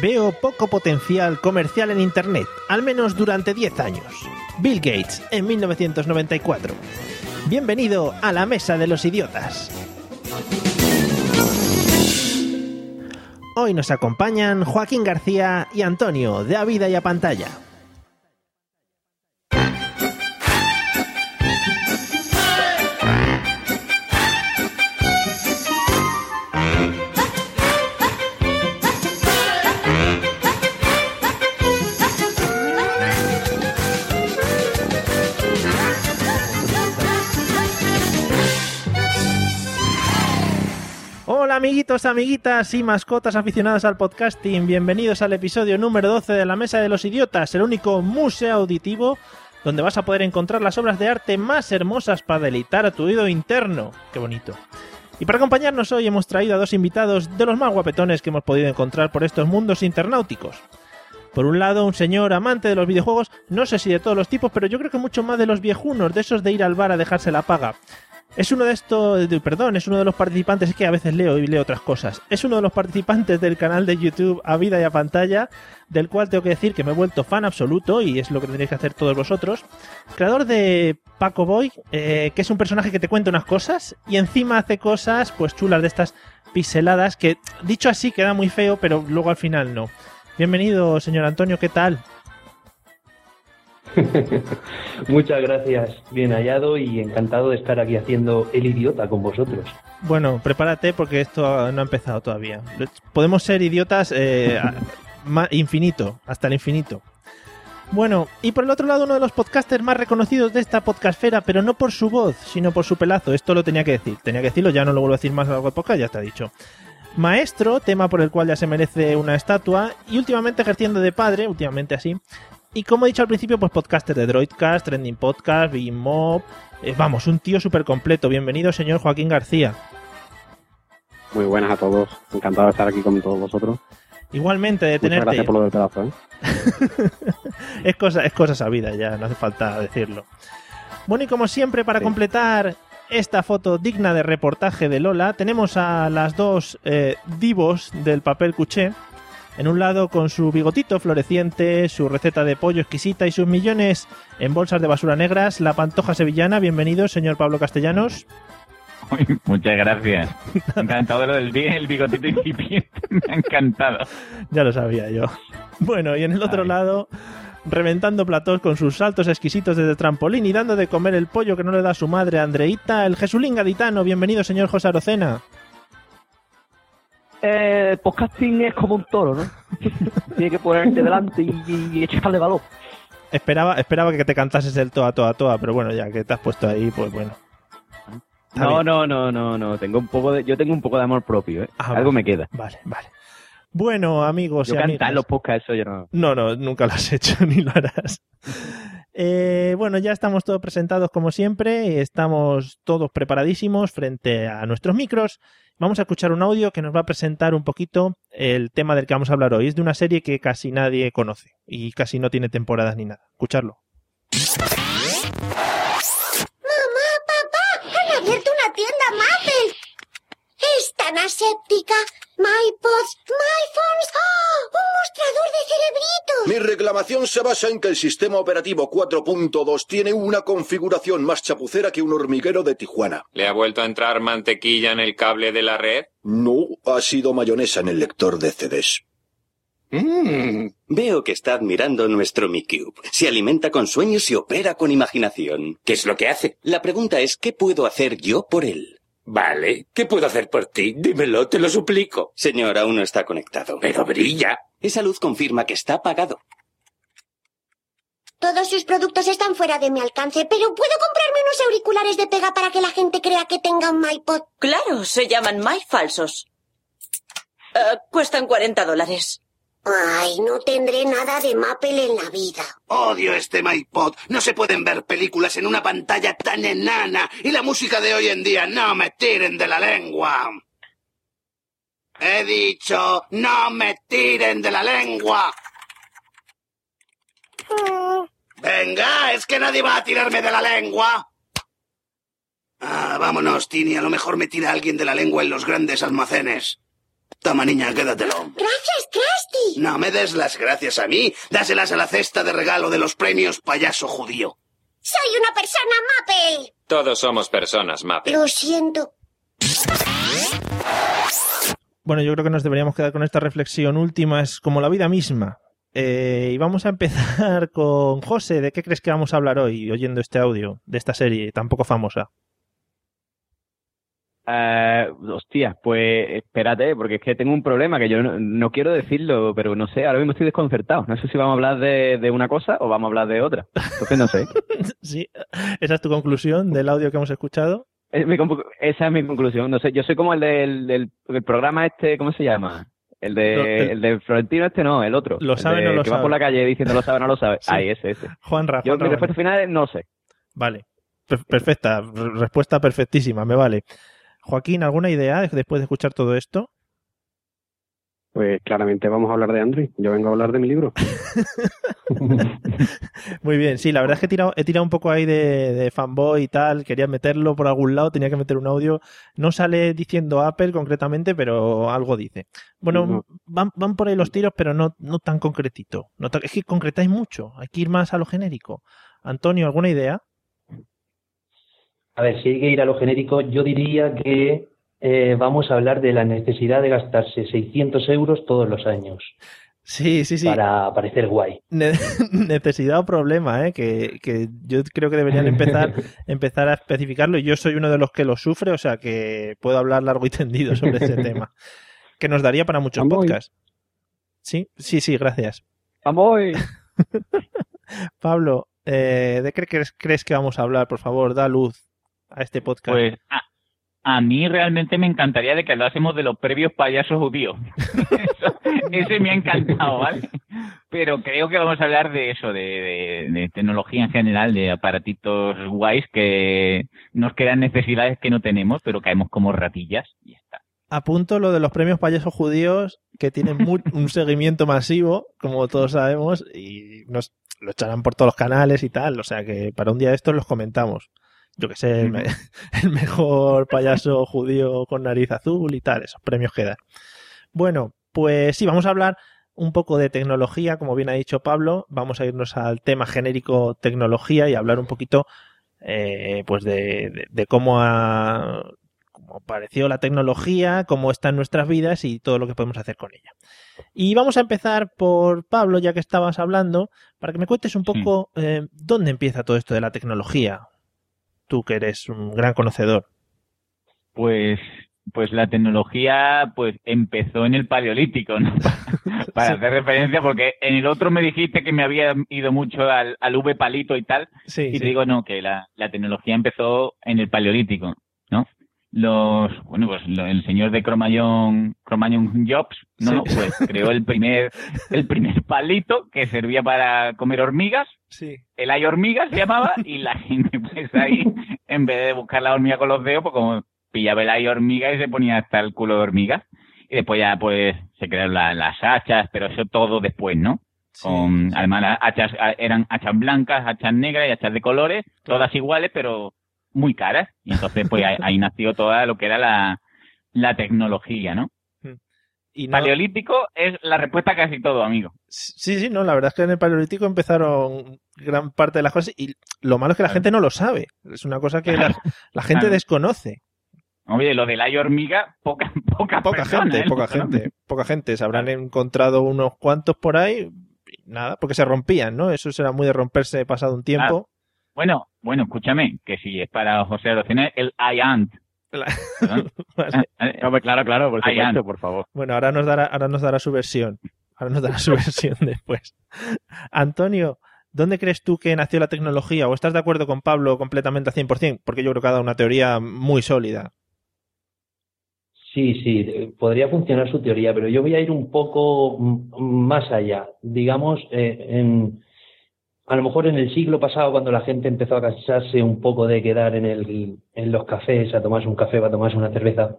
Veo poco potencial comercial en Internet, al menos durante 10 años. Bill Gates, en 1994. Bienvenido a la Mesa de los Idiotas. Hoy nos acompañan Joaquín García y Antonio, de A Vida y a Pantalla. Hola amiguitos, amiguitas y mascotas aficionadas al podcasting, bienvenidos al episodio número 12 de la Mesa de los Idiotas, el único museo auditivo donde vas a poder encontrar las obras de arte más hermosas para deleitar a tu oído interno. Qué bonito. Y para acompañarnos hoy hemos traído a dos invitados de los más guapetones que hemos podido encontrar por estos mundos internauticos. Por un lado, un señor amante de los videojuegos, no sé si de todos los tipos, pero yo creo que mucho más de los viejunos, de esos de ir al bar a dejarse la paga. Es uno de estos, perdón, es uno de los participantes, es que a veces leo y leo otras cosas. Es uno de los participantes del canal de YouTube A Vida y a Pantalla, del cual tengo que decir que me he vuelto fan absoluto y es lo que tendréis que hacer todos vosotros. Creador de Paco Boy, eh, que es un personaje que te cuenta unas cosas y encima hace cosas pues chulas de estas piseladas que dicho así queda muy feo, pero luego al final no. Bienvenido, señor Antonio, ¿qué tal? Muchas gracias, bien hallado y encantado de estar aquí haciendo el idiota con vosotros. Bueno, prepárate porque esto no ha empezado todavía. Podemos ser idiotas eh, infinito, hasta el infinito. Bueno, y por el otro lado uno de los podcasters más reconocidos de esta podcastfera, pero no por su voz, sino por su pelazo. Esto lo tenía que decir, tenía que decirlo, ya no lo vuelvo a decir más a lo largo podcast, ya está dicho. Maestro, tema por el cual ya se merece una estatua, y últimamente ejerciendo de padre, últimamente así. Y como he dicho al principio, pues podcaster de Droidcast, Trending Podcast, Mob, eh, vamos, un tío súper completo. Bienvenido, señor Joaquín García. Muy buenas a todos, encantado de estar aquí con todos vosotros. Igualmente de Muchas tenerte. gracias por lo del pedazo, ¿eh? es, cosa, es cosa sabida ya, no hace falta decirlo. Bueno, y como siempre, para Sí. completar esta foto digna de reportaje de Lola, tenemos a las dos eh, divos del papel cuché. En un lado con su bigotito floreciente, su receta de pollo exquisita y sus millones en bolsas de basura negras, la pantoja sevillana. Bienvenido, señor Pablo Castellanos. Muchas gracias. Encantado de lo del el bigotito incipiente. Me ha encantado. Ya lo sabía yo. Bueno, y en el otro Ay. lado, reventando platós con sus saltos exquisitos desde trampolín y dando de comer el pollo que no le da su madre, Andreita, el Jesulín gaditano. Bienvenido, señor José Arocena. Eh, el podcasting es como un toro, ¿no? Tiene que ponerte delante y, y echarle valor. Esperaba, esperaba que te cantases el toa, toa, toa, pero bueno, ya que te has puesto ahí, pues bueno. No, no, no, no, no. Tengo un poco de, yo tengo un poco de amor propio, ¿eh? Ah, Algo vale. me queda. Vale, vale. Bueno, amigos Yo y cantar amigas. en los podcasts, eso yo no. No, no, nunca lo has hecho ni lo harás. Eh, bueno, ya estamos todos presentados como siempre, estamos todos preparadísimos frente a nuestros micros. Vamos a escuchar un audio que nos va a presentar un poquito el tema del que vamos a hablar hoy. Es de una serie que casi nadie conoce y casi no tiene temporadas ni nada. Escucharlo. Es tan aséptica. MyPods, MyPhones. ¡Oh! ¡Un mostrador de cerebritos! Mi reclamación se basa en que el sistema operativo 4.2 tiene una configuración más chapucera que un hormiguero de Tijuana. ¿Le ha vuelto a entrar mantequilla en el cable de la red? No ha sido mayonesa en el lector de CDs. Mm, veo que está admirando nuestro MiCube. Se alimenta con sueños y opera con imaginación. ¿Qué es lo que hace? La pregunta es, ¿qué puedo hacer yo por él? Vale, ¿qué puedo hacer por ti? Dímelo, te lo suplico. Señor, aún no está conectado. Pero brilla. Esa luz confirma que está apagado. Todos sus productos están fuera de mi alcance, pero ¿puedo comprarme unos auriculares de pega para que la gente crea que tenga un MyPod? Claro, se llaman My Falsos. Eh, cuestan 40 dólares. Ay, no tendré nada de Maple en la vida. Odio este MyPod. No se pueden ver películas en una pantalla tan enana. Y la música de hoy en día no me tiren de la lengua. He dicho, no me tiren de la lengua. Venga, es que nadie va a tirarme de la lengua. Ah, vámonos, Tini. A lo mejor me tira alguien de la lengua en los grandes almacenes. Toma, niña, quédatelo. Gracias, Krusty. No me des las gracias a mí. Dáselas a la cesta de regalo de los premios payaso judío. Soy una persona Maple. Todos somos personas, Maple. Lo siento. Bueno, yo creo que nos deberíamos quedar con esta reflexión última. Es como la vida misma. Eh, y vamos a empezar con José. ¿De qué crees que vamos a hablar hoy oyendo este audio de esta serie tan poco famosa? Eh, hostia, pues espérate, porque es que tengo un problema que yo no, no quiero decirlo, pero no sé, ahora mismo estoy desconcertado. No sé si vamos a hablar de, de una cosa o vamos a hablar de otra. Entonces no sé. sí, esa es tu conclusión del audio que hemos escuchado. Es mi conclu- esa es mi conclusión. No sé, yo soy como el del, del, del programa este, ¿cómo se llama? El de, el- el de Florentino este no, el otro. Lo El sabe, de no lo Que va sabe. por la calle diciendo lo sabe, no lo sabe. Sí. Ahí, ese, ese. Juanra, Yo Juanra mi respuesta final es no sé. Vale. Per- perfecta. Respuesta perfectísima. Me vale. Joaquín, ¿alguna idea de- después de escuchar todo esto? Pues claramente vamos a hablar de Android. Yo vengo a hablar de mi libro. Muy bien, sí, la verdad es que he tirado, he tirado un poco ahí de, de fanboy y tal, quería meterlo por algún lado, tenía que meter un audio. No sale diciendo Apple concretamente, pero algo dice. Bueno, No. van, van por ahí los tiros, pero no, no tan concretito. No tan- es que concretáis mucho, hay que ir más a lo genérico. Antonio, ¿alguna idea? A ver, si hay que ir a lo genérico, yo diría que eh, vamos a hablar de la necesidad de gastarse 600 euros todos los años Sí, sí, sí. para parecer guay. Ne- necesidad o problema, ¿eh? que, que yo creo que deberían empezar, empezar a especificarlo. y Yo soy uno de los que lo sufre, o sea que puedo hablar largo y tendido sobre ese tema. Que nos daría para muchos Vamos. podcasts. Sí, sí, sí, gracias. ¡Vamos! Pablo, eh, ¿de qué crees, crees que vamos a hablar? Por favor, da luz a este podcast. Pues a, a mí realmente me encantaría de que hablásemos de los previos payasos judíos. Eso- ese me ha encantado, ¿vale? Pero creo que vamos a hablar de eso, de, de- de tecnología en general, de aparatitos guays que nos quedan necesidades que no tenemos, pero caemos como ratillas y ya está. Apunto lo de los premios payasos judíos que tienen un seguimiento masivo, como todos sabemos, y nos lo echarán por todos los canales y tal. O sea que para un día de estos los comentamos. Yo que sé, el, me- el mejor payaso judío con nariz azul y tal, esos premios que dan. Bueno, pues sí, vamos a hablar un poco de tecnología, como bien ha dicho Pablo. Vamos a irnos al tema genérico tecnología y hablar un poquito eh, pues de, de- de cómo ha cómo apareció la tecnología, cómo está en nuestras vidas y todo lo que podemos hacer con ella. Y vamos a empezar por Pablo, ya que estabas hablando, para que me cuentes un poco eh, dónde empieza todo esto de la tecnología. Tú que eres un gran conocedor. Pues, pues la tecnología pues empezó en el paleolítico, ¿no? Para hacer referencia, porque en el otro me dijiste que me había ido mucho al, al V palito y tal, Sí, y sí. te digo no, que la, la tecnología empezó en el paleolítico. Los, bueno, pues lo- el señor de Cromañón, Cromañón Jobs, ¿no? Sí. Pues creó el primer, el primer palito que servía para comer hormigas, Sí. el hay hormigas se llamaba, y la gente pues ahí, en vez de buscar la hormiga con los dedos, pues como pillaba el hay hormiga y se ponía hasta el culo de hormigas. Y después ya pues se crearon la- las hachas, pero eso todo después, ¿no? Con, además las hachas ah, eran hachas blancas, hachas negras y hachas de colores, todas iguales, pero muy caras. Y entonces pues ahí, ahí nació toda lo que era la, la tecnología, ¿no? Y no- Paleolítico es la respuesta a casi todo, amigo. Sí, sí, no, la verdad es que en el paleolítico empezaron gran parte de las cosas y lo malo es que la gente no lo sabe. Es una cosa que la, la gente Claro. desconoce. Oye, lo del hay hormiga, poca, poca, Poca persona, gente, ¿eh? poca gente, poca gente. Se habrán encontrado unos cuantos por ahí, nada, porque se rompían, ¿no? Eso será muy de romperse pasado un tiempo. Bueno, bueno, escúchame, que si es para José Arocena, el I ant. Perdón. Vale. claro, claro, por supuesto, favor. Bueno, ahora nos dará, ahora nos dará su versión. Ahora nos dará su versión después. Antonio, ¿dónde crees tú que nació la tecnología? ¿O estás de acuerdo con Pablo completamente al 100%? Porque yo creo que ha dado una teoría muy sólida. Sí, sí, eh, podría funcionar su teoría, pero yo voy a ir un poco mm, más allá. Digamos, eh, en, a lo mejor en el siglo pasado, cuando la gente empezó a cansarse un poco de quedar en, el, en los cafés, a tomarse un café, a tomarse una cerveza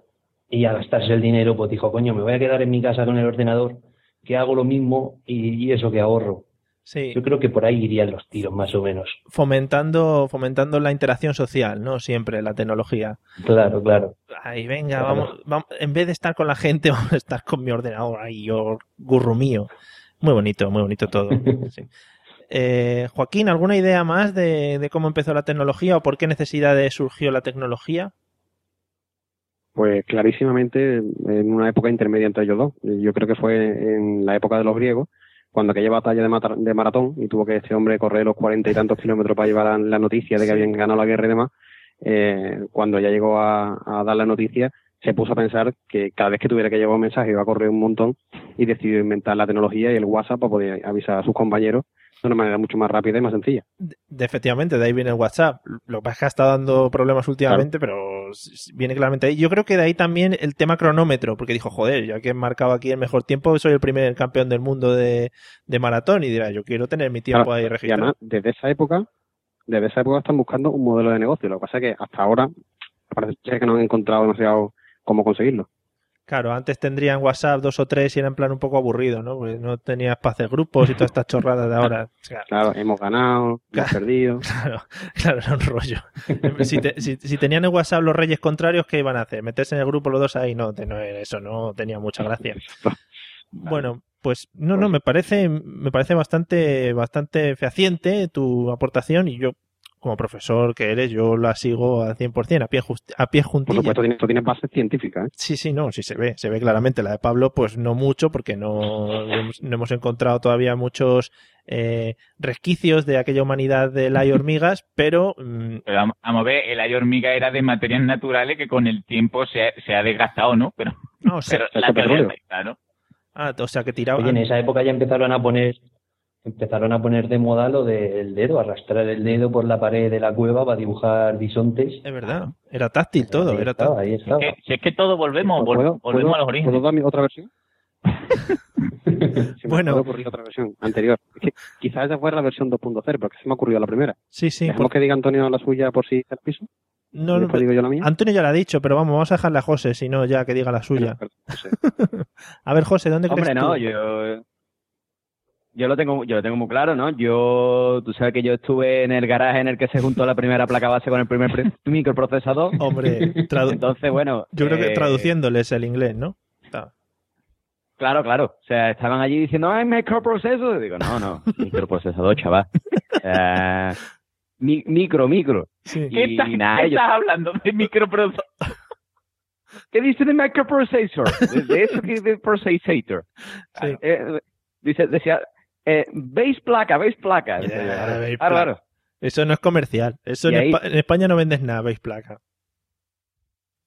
y a gastarse el dinero, pues dijo, coño, me voy a quedar en mi casa con el ordenador, que hago lo mismo y, y eso que ahorro. Sí. Yo creo que por ahí irían los tiros, más o menos. Fomentando, fomentando la interacción social, ¿no? Siempre la tecnología. Claro, claro. Ahí, venga, Claro. vamos, vamos, en vez de estar con la gente, vamos a estar con mi ordenador, ahí, yo, gurru mío. Muy bonito, muy bonito todo. sí. Eh, Joaquín, ¿alguna idea más de, de cómo empezó la tecnología o por qué necesidades surgió la tecnología? Pues clarísimamente en una época intermedia entre ellos dos. Yo creo que fue en la época de los griegos, cuando aquella batalla de, de maratón y tuvo que este hombre correr los cuarenta y tantos kilómetros para llevar la, la noticia de que habían ganado la guerra y demás. eh, cuando ya llegó a, a dar la noticia, se puso a pensar que cada vez que tuviera que llevar un mensaje iba a correr un montón y decidió inventar la tecnología y el WhatsApp para poder avisar a sus compañeros de una manera mucho más rápida y más sencilla. De- efectivamente, de ahí viene el WhatsApp. Lo que pasa es que ha estado dando problemas últimamente, pero viene claramente ahí. Yo creo que de ahí también el tema cronómetro, porque dijo, joder, ya que he marcado aquí el mejor tiempo, soy el primer campeón del mundo de, de maratón y dirá, yo quiero tener mi tiempo Claro, ahí y registrado. además, desde esa época, desde esa época están buscando un modelo de negocio. Lo que pasa es que hasta ahora parece que no han encontrado demasiado cómo conseguirlo. Claro, antes tendrían WhatsApp dos o tres y era en plan un poco aburrido, ¿no? Porque no tenías para hacer grupos y todas estas chorradas de ahora. Claro, Claro, hemos ganado, hemos perdido. claro, claro, era un rollo. Si, te- si- si tenían en WhatsApp los reyes contrarios, ¿qué iban a hacer? ¿Meterse en el grupo los dos ahí? No, no eso no tenía mucha gracia. Bueno, pues no, no, me parece, me parece bastante, bastante fehaciente tu aportación y yo, como profesor que eres, yo la sigo al 100%, a pie, a pie Por juntilla. supuesto, tiene, esto tiene base científica. ¿eh? Sí, sí, no, sí se ve, se ve claramente. La de Pablo, pues no mucho, porque no, no hemos, encontrado todavía muchos eh, resquicios de aquella humanidad de la y hormigas, pero mm, Pero vamos, a ver, el ay hormiga era de materiales naturales que con el tiempo se ha, se ha desgastado, ¿no? Pero, no, o sea, pero la teoría está ahí, claro. ah, o sea que tiraba. Oye, en esa época ya empezaron a poner empezaron a poner de moda lo del dedo, arrastrar el dedo por la pared de la cueva para dibujar bisontes. Es verdad, era táctil todo, Ahí era estaba, táctil. ahí estaba. Que- si es que todo volvemos, vol- ¿Puedo, volvemos puedo- a los orígenes. ¿Puedo dar mi otra versión? Se me Bueno. puede ocurrir otra versión anterior. Es que quizás esa fuera la versión 2.0, porque se me ha ocurrido la primera. Sí, sí. Dejamos por- que diga Antonio la suya por si el piso. No, no, digo yo la mía. Antonio ya la ha dicho, pero vamos, vamos a dejarle a José, si no, ya que diga la suya. Perdón, no sé. A ver, José, ¿dónde Hombre, crees no, tú? yo yo lo tengo yo lo tengo muy claro, ¿no? Yo tú sabes que yo estuve en el garaje en el que se juntó la primera placa base con el primer microprocesador. Hombre, Entonces, bueno, yo creo que eh, traduciéndoles el inglés, ¿no? Está. Claro, claro. O sea, estaban allí diciendo, ¡ay, microprocesador! Y digo, no, no, microprocesador, chaval. Eh, mi- micro, micro. Sí. ¿Qué, Y estás, nada, qué ellos- estás hablando de microprocesador? ¿Qué dice de microprocessor? De, eso que de processor. Sí. Eh, dice, decía, eh, base placa, base placa. Claro, base claro. placa. Eso no es comercial. Eso en, ahí- Espa- en España no vendes nada, veis placa.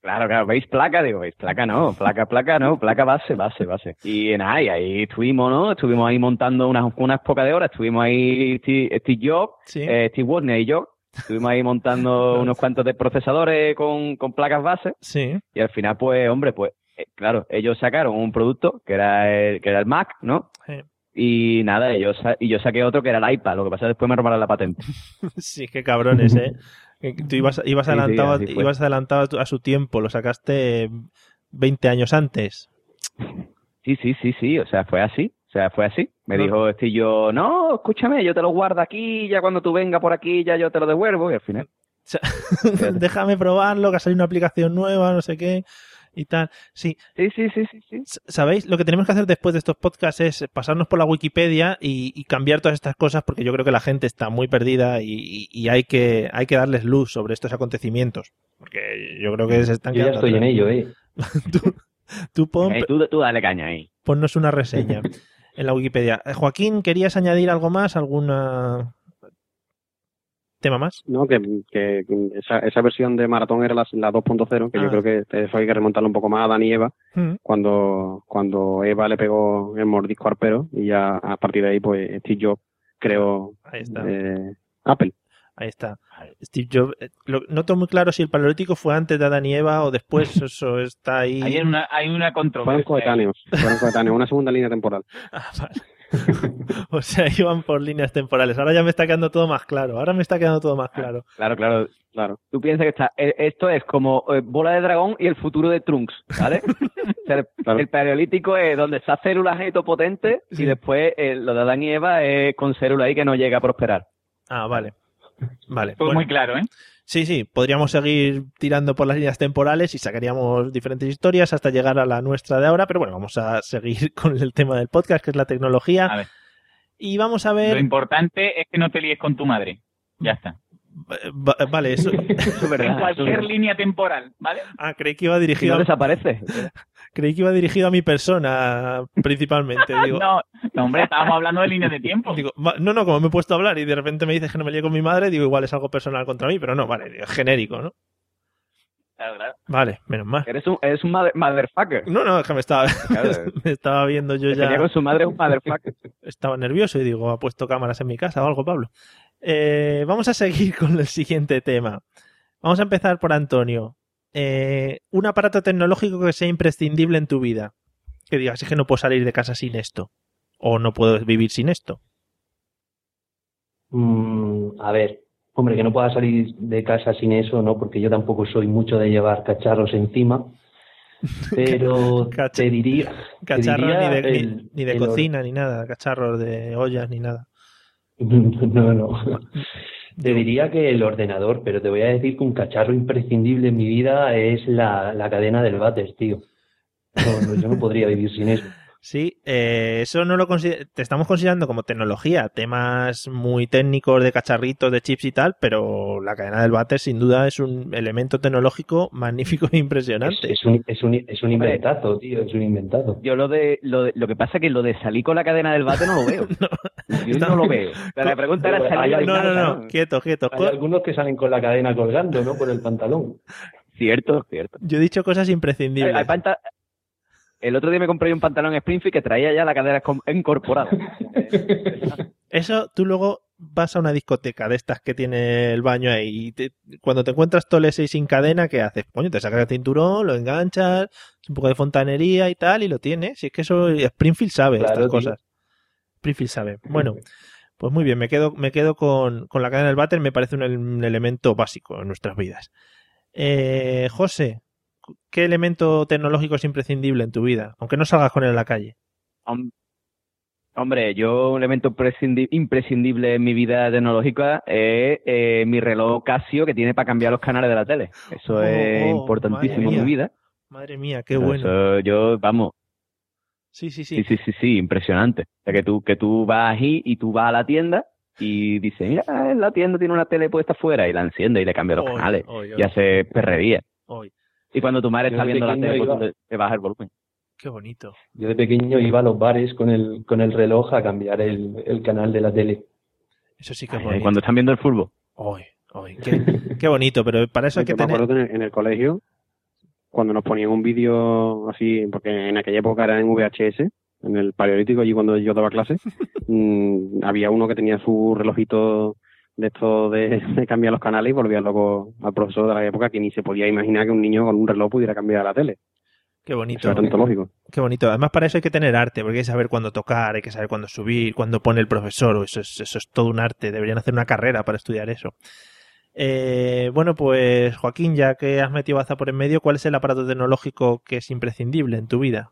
Claro, claro, ¿veis placa? Digo, ¿veis placa? No, placa, placa, no, placa base, base, base. Y nada, y ahí estuvimos, ¿no? Estuvimos ahí montando unas, unas pocas de horas, estuvimos ahí Steve, Steve Jobs, Sí. eh, Steve Wozniak y yo, estuvimos ahí montando unos cuantos de procesadores con, con placas base, Sí. y al final, pues, hombre, pues, eh, claro, ellos sacaron un producto que era el, que era el Mac, ¿no? Sí. Y nada, ellos, sa- y yo saqué otro que era el iPad, lo que pasa es que después me robaron la patente. Sí, qué cabrones, ¿eh? Que Tú ibas, ibas Sí, adelantado, ibas adelantado a, su tiempo, lo sacaste 20 años antes. Sí, sí, sí, sí, o sea, fue así, o sea, fue así. Me No. dijo este yo, no, escúchame, yo te lo guardo aquí, ya cuando tú vengas por aquí, ya yo te lo devuelvo, y al final. O sea, déjame probarlo, que ha salido una aplicación nueva, no sé qué, y tal. Sí, Sí, sí, sí, sí, ¿Sabéis? Lo que tenemos que hacer después de estos podcasts es pasarnos por la Wikipedia y, y cambiar todas estas cosas porque yo creo que la gente está muy perdida y, y- y hay, que, hay que darles luz sobre estos acontecimientos. Porque yo creo que se están Yo ya estoy en ello, ¿eh? tú, tú pon- Eh, tú, tú dale caña ahí. ponnos una reseña en la Wikipedia. Eh, Joaquín, ¿querías añadir algo más? ¿Alguna tema más? No, que, que esa, esa versión de Maratón era la, la 2.0, que Ah. yo creo que eso hay que remontarlo un poco más a Dani y Eva, Mm. cuando, cuando Eva le pegó el mordisco al pelo y ya a partir de ahí, pues Steve Jobs creó Ahí está. eh, Apple. Ahí está. Steve Jobs. eh, lo- noto muy claro si el paleolítico fue antes de Adán y Eva o después. Eso está ahí. Hay una, hay una Fueron controversia. coetáneos, fueron coetáneos, una segunda línea temporal. Ah, vale. o sea, iban por líneas temporales. Ahora ya me está quedando todo más claro. Ahora me está quedando todo más claro. Claro, claro. Claro. Tú piensas que está, eh, esto es como eh, bola de dragón y el futuro de Trunks, ¿vale? O sea, el, Claro. el paleolítico es donde está células potentes y después eh, lo de Adán y Eva es con células ahí que no llega a prosperar. Ah, vale. Vale. Bueno. muy claro, ¿eh? Sí, sí, podríamos seguir tirando por las líneas temporales y sacaríamos diferentes historias hasta llegar a la nuestra de ahora, pero bueno, vamos a seguir con el tema del podcast, que es la tecnología. A ver. Y vamos a Lo ver... importante es que no te líes con tu madre. Ya está. Va- Vale, eso... Eso es verdad. En cualquier línea temporal, ¿vale? Ah, creí que iba Si dirigido, no a... desaparece. creí que iba dirigido a mi persona, principalmente. Digo, No, no, hombre, estábamos hablando de líneas de tiempo. digo, no, no, como me he puesto a hablar y de repente me dices que no me líe con mi madre, digo, igual es algo personal contra mí, pero no, vale, digo, genérico, ¿no? Claro, claro. Vale, menos mal. Eres un, eres un mother- motherfucker. No, no, es que me estaba, Claro. me estaba viendo yo ya... con su madre es un motherfucker. estaba nervioso y digo, ha puesto cámaras en mi casa o algo, Pablo. Eh, vamos a seguir con el siguiente tema. Vamos a empezar por Antonio. Eh, un aparato tecnológico que sea imprescindible en tu vida. Que digas, es que no puedo salir de casa sin esto. O no puedo vivir sin esto. Mm, a ver, hombre, que no pueda salir de casa sin eso, ¿no? Porque yo tampoco soy mucho de llevar cacharros encima. Pero te diría. te Cacharros diría ni de, ni- el- ni de el cocina ni nada. Cacharros de ollas ni nada. No, no. Te diría que el ordenador, pero te voy a decir que un cacharro imprescindible en mi vida es la, la cadena del váter, tío. No, no, yo no podría vivir sin eso. Sí, eh, eso no lo consider- te estamos considerando como tecnología, temas muy técnicos de cacharritos, de chips y tal, pero la cadena del váter sin duda es un elemento tecnológico magnífico e Es, impresionante. es un, es, un, es un inventazo, tío, es un inventazo. Yo lo de, lo de, lo que pasa es que lo de salir con la cadena del bate no lo veo. Yo no lo veo. La pregunta era salir hay- No, no, casa, no, quieto, quieto. Hay algunos que salen con la cadena colgando, ¿no? Por el pantalón. Cierto, cierto. Yo he dicho cosas Hay- imprescindibles. hay panta- El otro día me compré un pantalón Springfield que traía ya la cadena com- incorporada. Eso tú luego vas a una discoteca de estas que tiene el baño ahí y te- cuando te encuentras tolese y sin cadena, ¿qué haces? Coño, te sacas el cinturón, lo enganchas, un poco de fontanería y tal y lo tienes. Si es que eso Springfield sabe Claro, estas tío. cosas. Springfield sabe. Bueno, pues muy bien, me quedo, me quedo con, con la cadena del váter, me parece un, un elemento básico en nuestras vidas. Eh, José, ¿qué elemento tecnológico es imprescindible en tu vida? Aunque no salgas con él a la calle. Hom- Hombre, yo un elemento prescindi- imprescindible en mi vida tecnológica es eh, mi reloj Casio que tiene para cambiar los canales de la tele. Eso Oh, es oh, importantísimo en mi vida. Madre mía, qué bueno. Eso yo, vamos, Sí, sí, sí. sí, sí, sí, sí, impresionante. O sea, que tú, que tú vas ahí y tú vas a la tienda y dices, mira, en la tienda tiene una tele puesta afuera y la enciende y le cambia los Oy, canales oy, oy, y hace perrería. Y cuando tu madre Yo está viendo la tele, pues iba- le bajas el volumen. Qué bonito. Yo de pequeño iba a los bares con el, con el reloj a cambiar el, el canal de la tele. Eso sí que es Ay, bonito. cuando están viendo el fútbol. Oy, oy, qué, qué bonito, pero para eso hay que Yo me tener... acuerdo que en el, en el colegio, cuando nos ponían un vídeo así, porque en aquella época era en VHS, en el paleolítico, allí cuando yo daba clase, mm, había uno que tenía su relojito de esto de, de cambiar los canales y volvía loco al profesor de la época que ni se podía imaginar que un niño con un reloj pudiera cambiar la tele. Qué Eso bonito. era tanto lógico. Qué bonito. Además, para eso hay que tener arte, porque hay que saber cuándo tocar, hay que saber cuándo subir, cuándo pone el profesor. Eso es, eso es todo un arte. Deberían hacer una carrera para estudiar eso. Eh, bueno, pues Joaquín, ya que has metido baza por en medio, ¿cuál es el aparato tecnológico que es imprescindible en tu vida?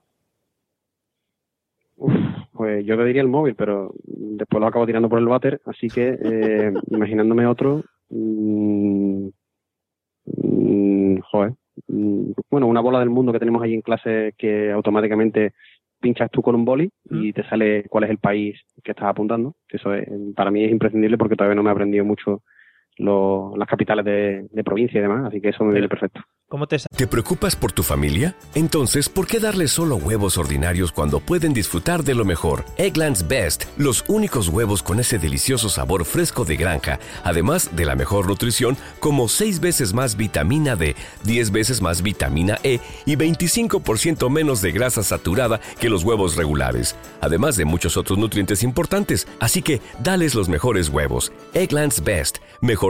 Pues yo te diría el móvil, pero después lo acabo tirando por el váter, así que eh, imaginándome otro, mm, mm, joder, mm, bueno, una bola del mundo que tenemos ahí en clase que automáticamente pinchas tú con un boli y te sale cuál es el país que estás apuntando. Eso es- para mí es imprescindible porque todavía no me he aprendido mucho lo- las capitales de, de provincia y demás, así que eso me viene perfecto. ¿Cómo te ¿Te preocupas por tu familia? Entonces, ¿por qué darles solo huevos ordinarios cuando pueden disfrutar de lo mejor? Eggland's Best, los únicos huevos con ese delicioso sabor fresco de granja, además de la mejor nutrición, como 6 veces más vitamina D, 10 veces más vitamina E y 25% menos de grasa saturada que los huevos regulares, además de muchos otros nutrientes importantes. Así que, dales los mejores huevos. Eggland's Best, mejor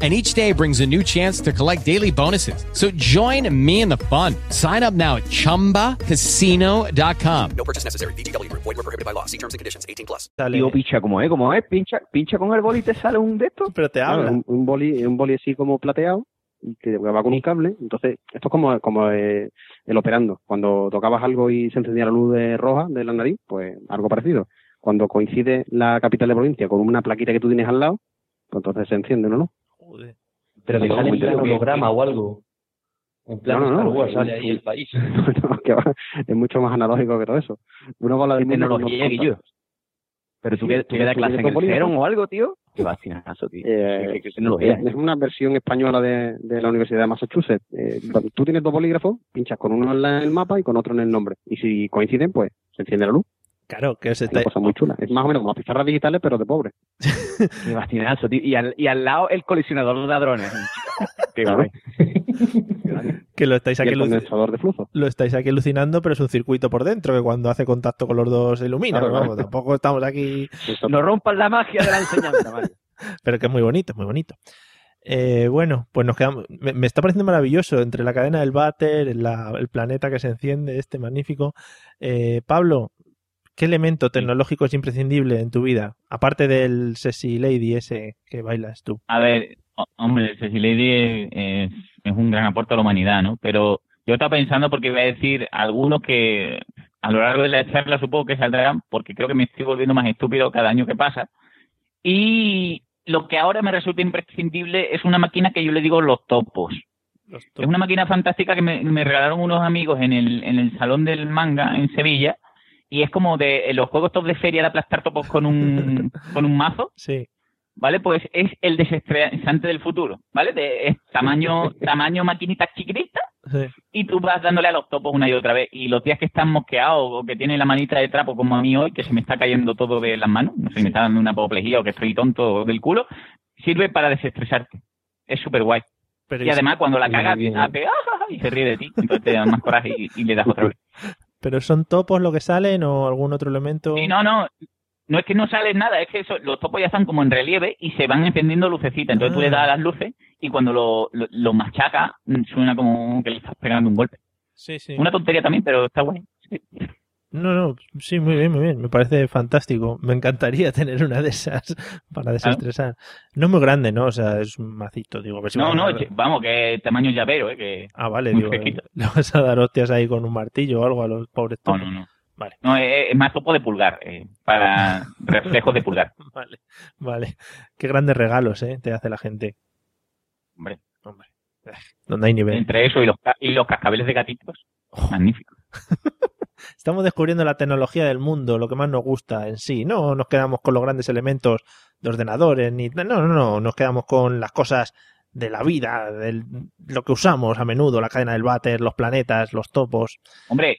And each day brings a new chance to collect daily bonuses. So join me in the fun. Sign up now at chumbacasino.com. No purchase necessary. Group. Void were prohibited by law. See terms and conditions. 18 plus. Tío, picha, ¿cómo es? ¿Cómo es? Pincha, pincha con el boli y te sale un de estos. Pero te Claro, un, un boli, un boli así como plateado, y que va con un cable. Entonces, esto es como, como eh, el operando. Cuando tocabas algo y se encendía la luz de roja de la nariz, pues algo parecido. Cuando coincide la capital de provincia con una plaquita que tú tienes al lado, pues entonces se enciende, ¿no? ¿no? Pero que Digo, sale en plan holograma o algo. En plan No, no, no, Star Wars, sale ahí el país. No, que va, es mucho más analógico que todo eso. De ¿Qué tecnología, Guillo? Pero tú, que, tú que das clase en el o algo, tío. Qué vacinazo, tío. Eh, ¿Qué, qué tecnología? es, es una versión española de, de la Universidad de Massachusetts. Eh, tú tienes dos bolígrafos, pinchas con uno en la- el mapa y con otro en el nombre. Y si coinciden, pues se enciende la luz. Claro, que Es una cosa muy chula. Es más o menos como las pizarras digitales, pero de pobre. Qué tío. Y al, y al lado el colisionador de ladrones. Qué guay. Que lo estáis aquí de flujo. lo estáis aquí alucinando, pero es un circuito por dentro que cuando hace contacto con los dos se ilumina. Claro, vamos, claro. tampoco estamos aquí. No rompan la magia de la enseñanza, Mario. Pero que es muy bonito, es muy bonito. Eh, bueno, pues nos quedamos. Me, me está pareciendo maravilloso entre la cadena del váter, la- el planeta que se enciende, este magnífico. Eh, Pablo, ¿qué elemento tecnológico es imprescindible en tu vida? Aparte del Sexy Lady ese que bailas tú. A ver, ho- hombre, Ceci Lady es, un gran aporte a la humanidad, ¿no? Pero yo estaba pensando porque iba a decir algunos que a lo largo de la charla supongo que saldrán, porque creo que me estoy volviendo más estúpido cada año que pasa. Y lo que ahora me resulta imprescindible es una máquina que yo le digo los topos. Es una máquina fantástica que me, me regalaron unos amigos en el, en el Salón del Manga en Sevilla. Y es como de en los juegos top de feria de aplastar topos con un, con un mazo. Sí. ¿Vale? Pues es el desestresante del futuro, ¿vale? De, es tamaño, tamaño maquinita chiquitita Sí. y tú vas dándole a los topos una y otra vez. Y los días que están mosqueados o que tienen la manita de trapo como a mí hoy, que se me está cayendo todo de las manos, no sé, me está dando una apoplejía o que estoy tonto del culo, sirve para desestresarte. Es súper guay. Pero y además cuando la cagas, bien. hace, "Ah, ah, ah", y se ríe de ti. Entonces te da más coraje y, y le das otra vez. ¿Pero son topos lo que salen o algún otro elemento? Sí, no, no. No es que no sale nada, es que eso, los topos ya están como en relieve y se van encendiendo lucecitas. Entonces tú le das a las luces y cuando lo, lo, mm, suena como que le estás pegando un golpe. Sí, sí. Una tontería también, pero está guay. No, no, sí, muy bien, muy bien. Me parece fantástico. Me encantaría tener una de esas para desestresar. No es muy grande, ¿no? O sea, es un macito, digo. si No, no, vamos, que tamaño llavero, ¿eh? Que Ah, vale, muy digo. Le vas a dar hostias ahí con un martillo o algo a los pobres No, topos. no, no. Vale. No, es, es más topo de pulgar, eh, para reflejos de pulgar. Vale, vale. Qué grandes regalos, ¿eh? Te hace la gente. Hombre. Hombre. Donde hay nivel. Entre eso y los, y los cascabeles de gatitos. Magnífico. Estamos descubriendo la tecnología del mundo, lo que más nos gusta en sí. No nos quedamos con los grandes elementos de ordenadores, ni no, no, no, nos quedamos con las cosas de la vida, de lo que usamos a menudo, la cadena del váter, los planetas, los topos. Hombre,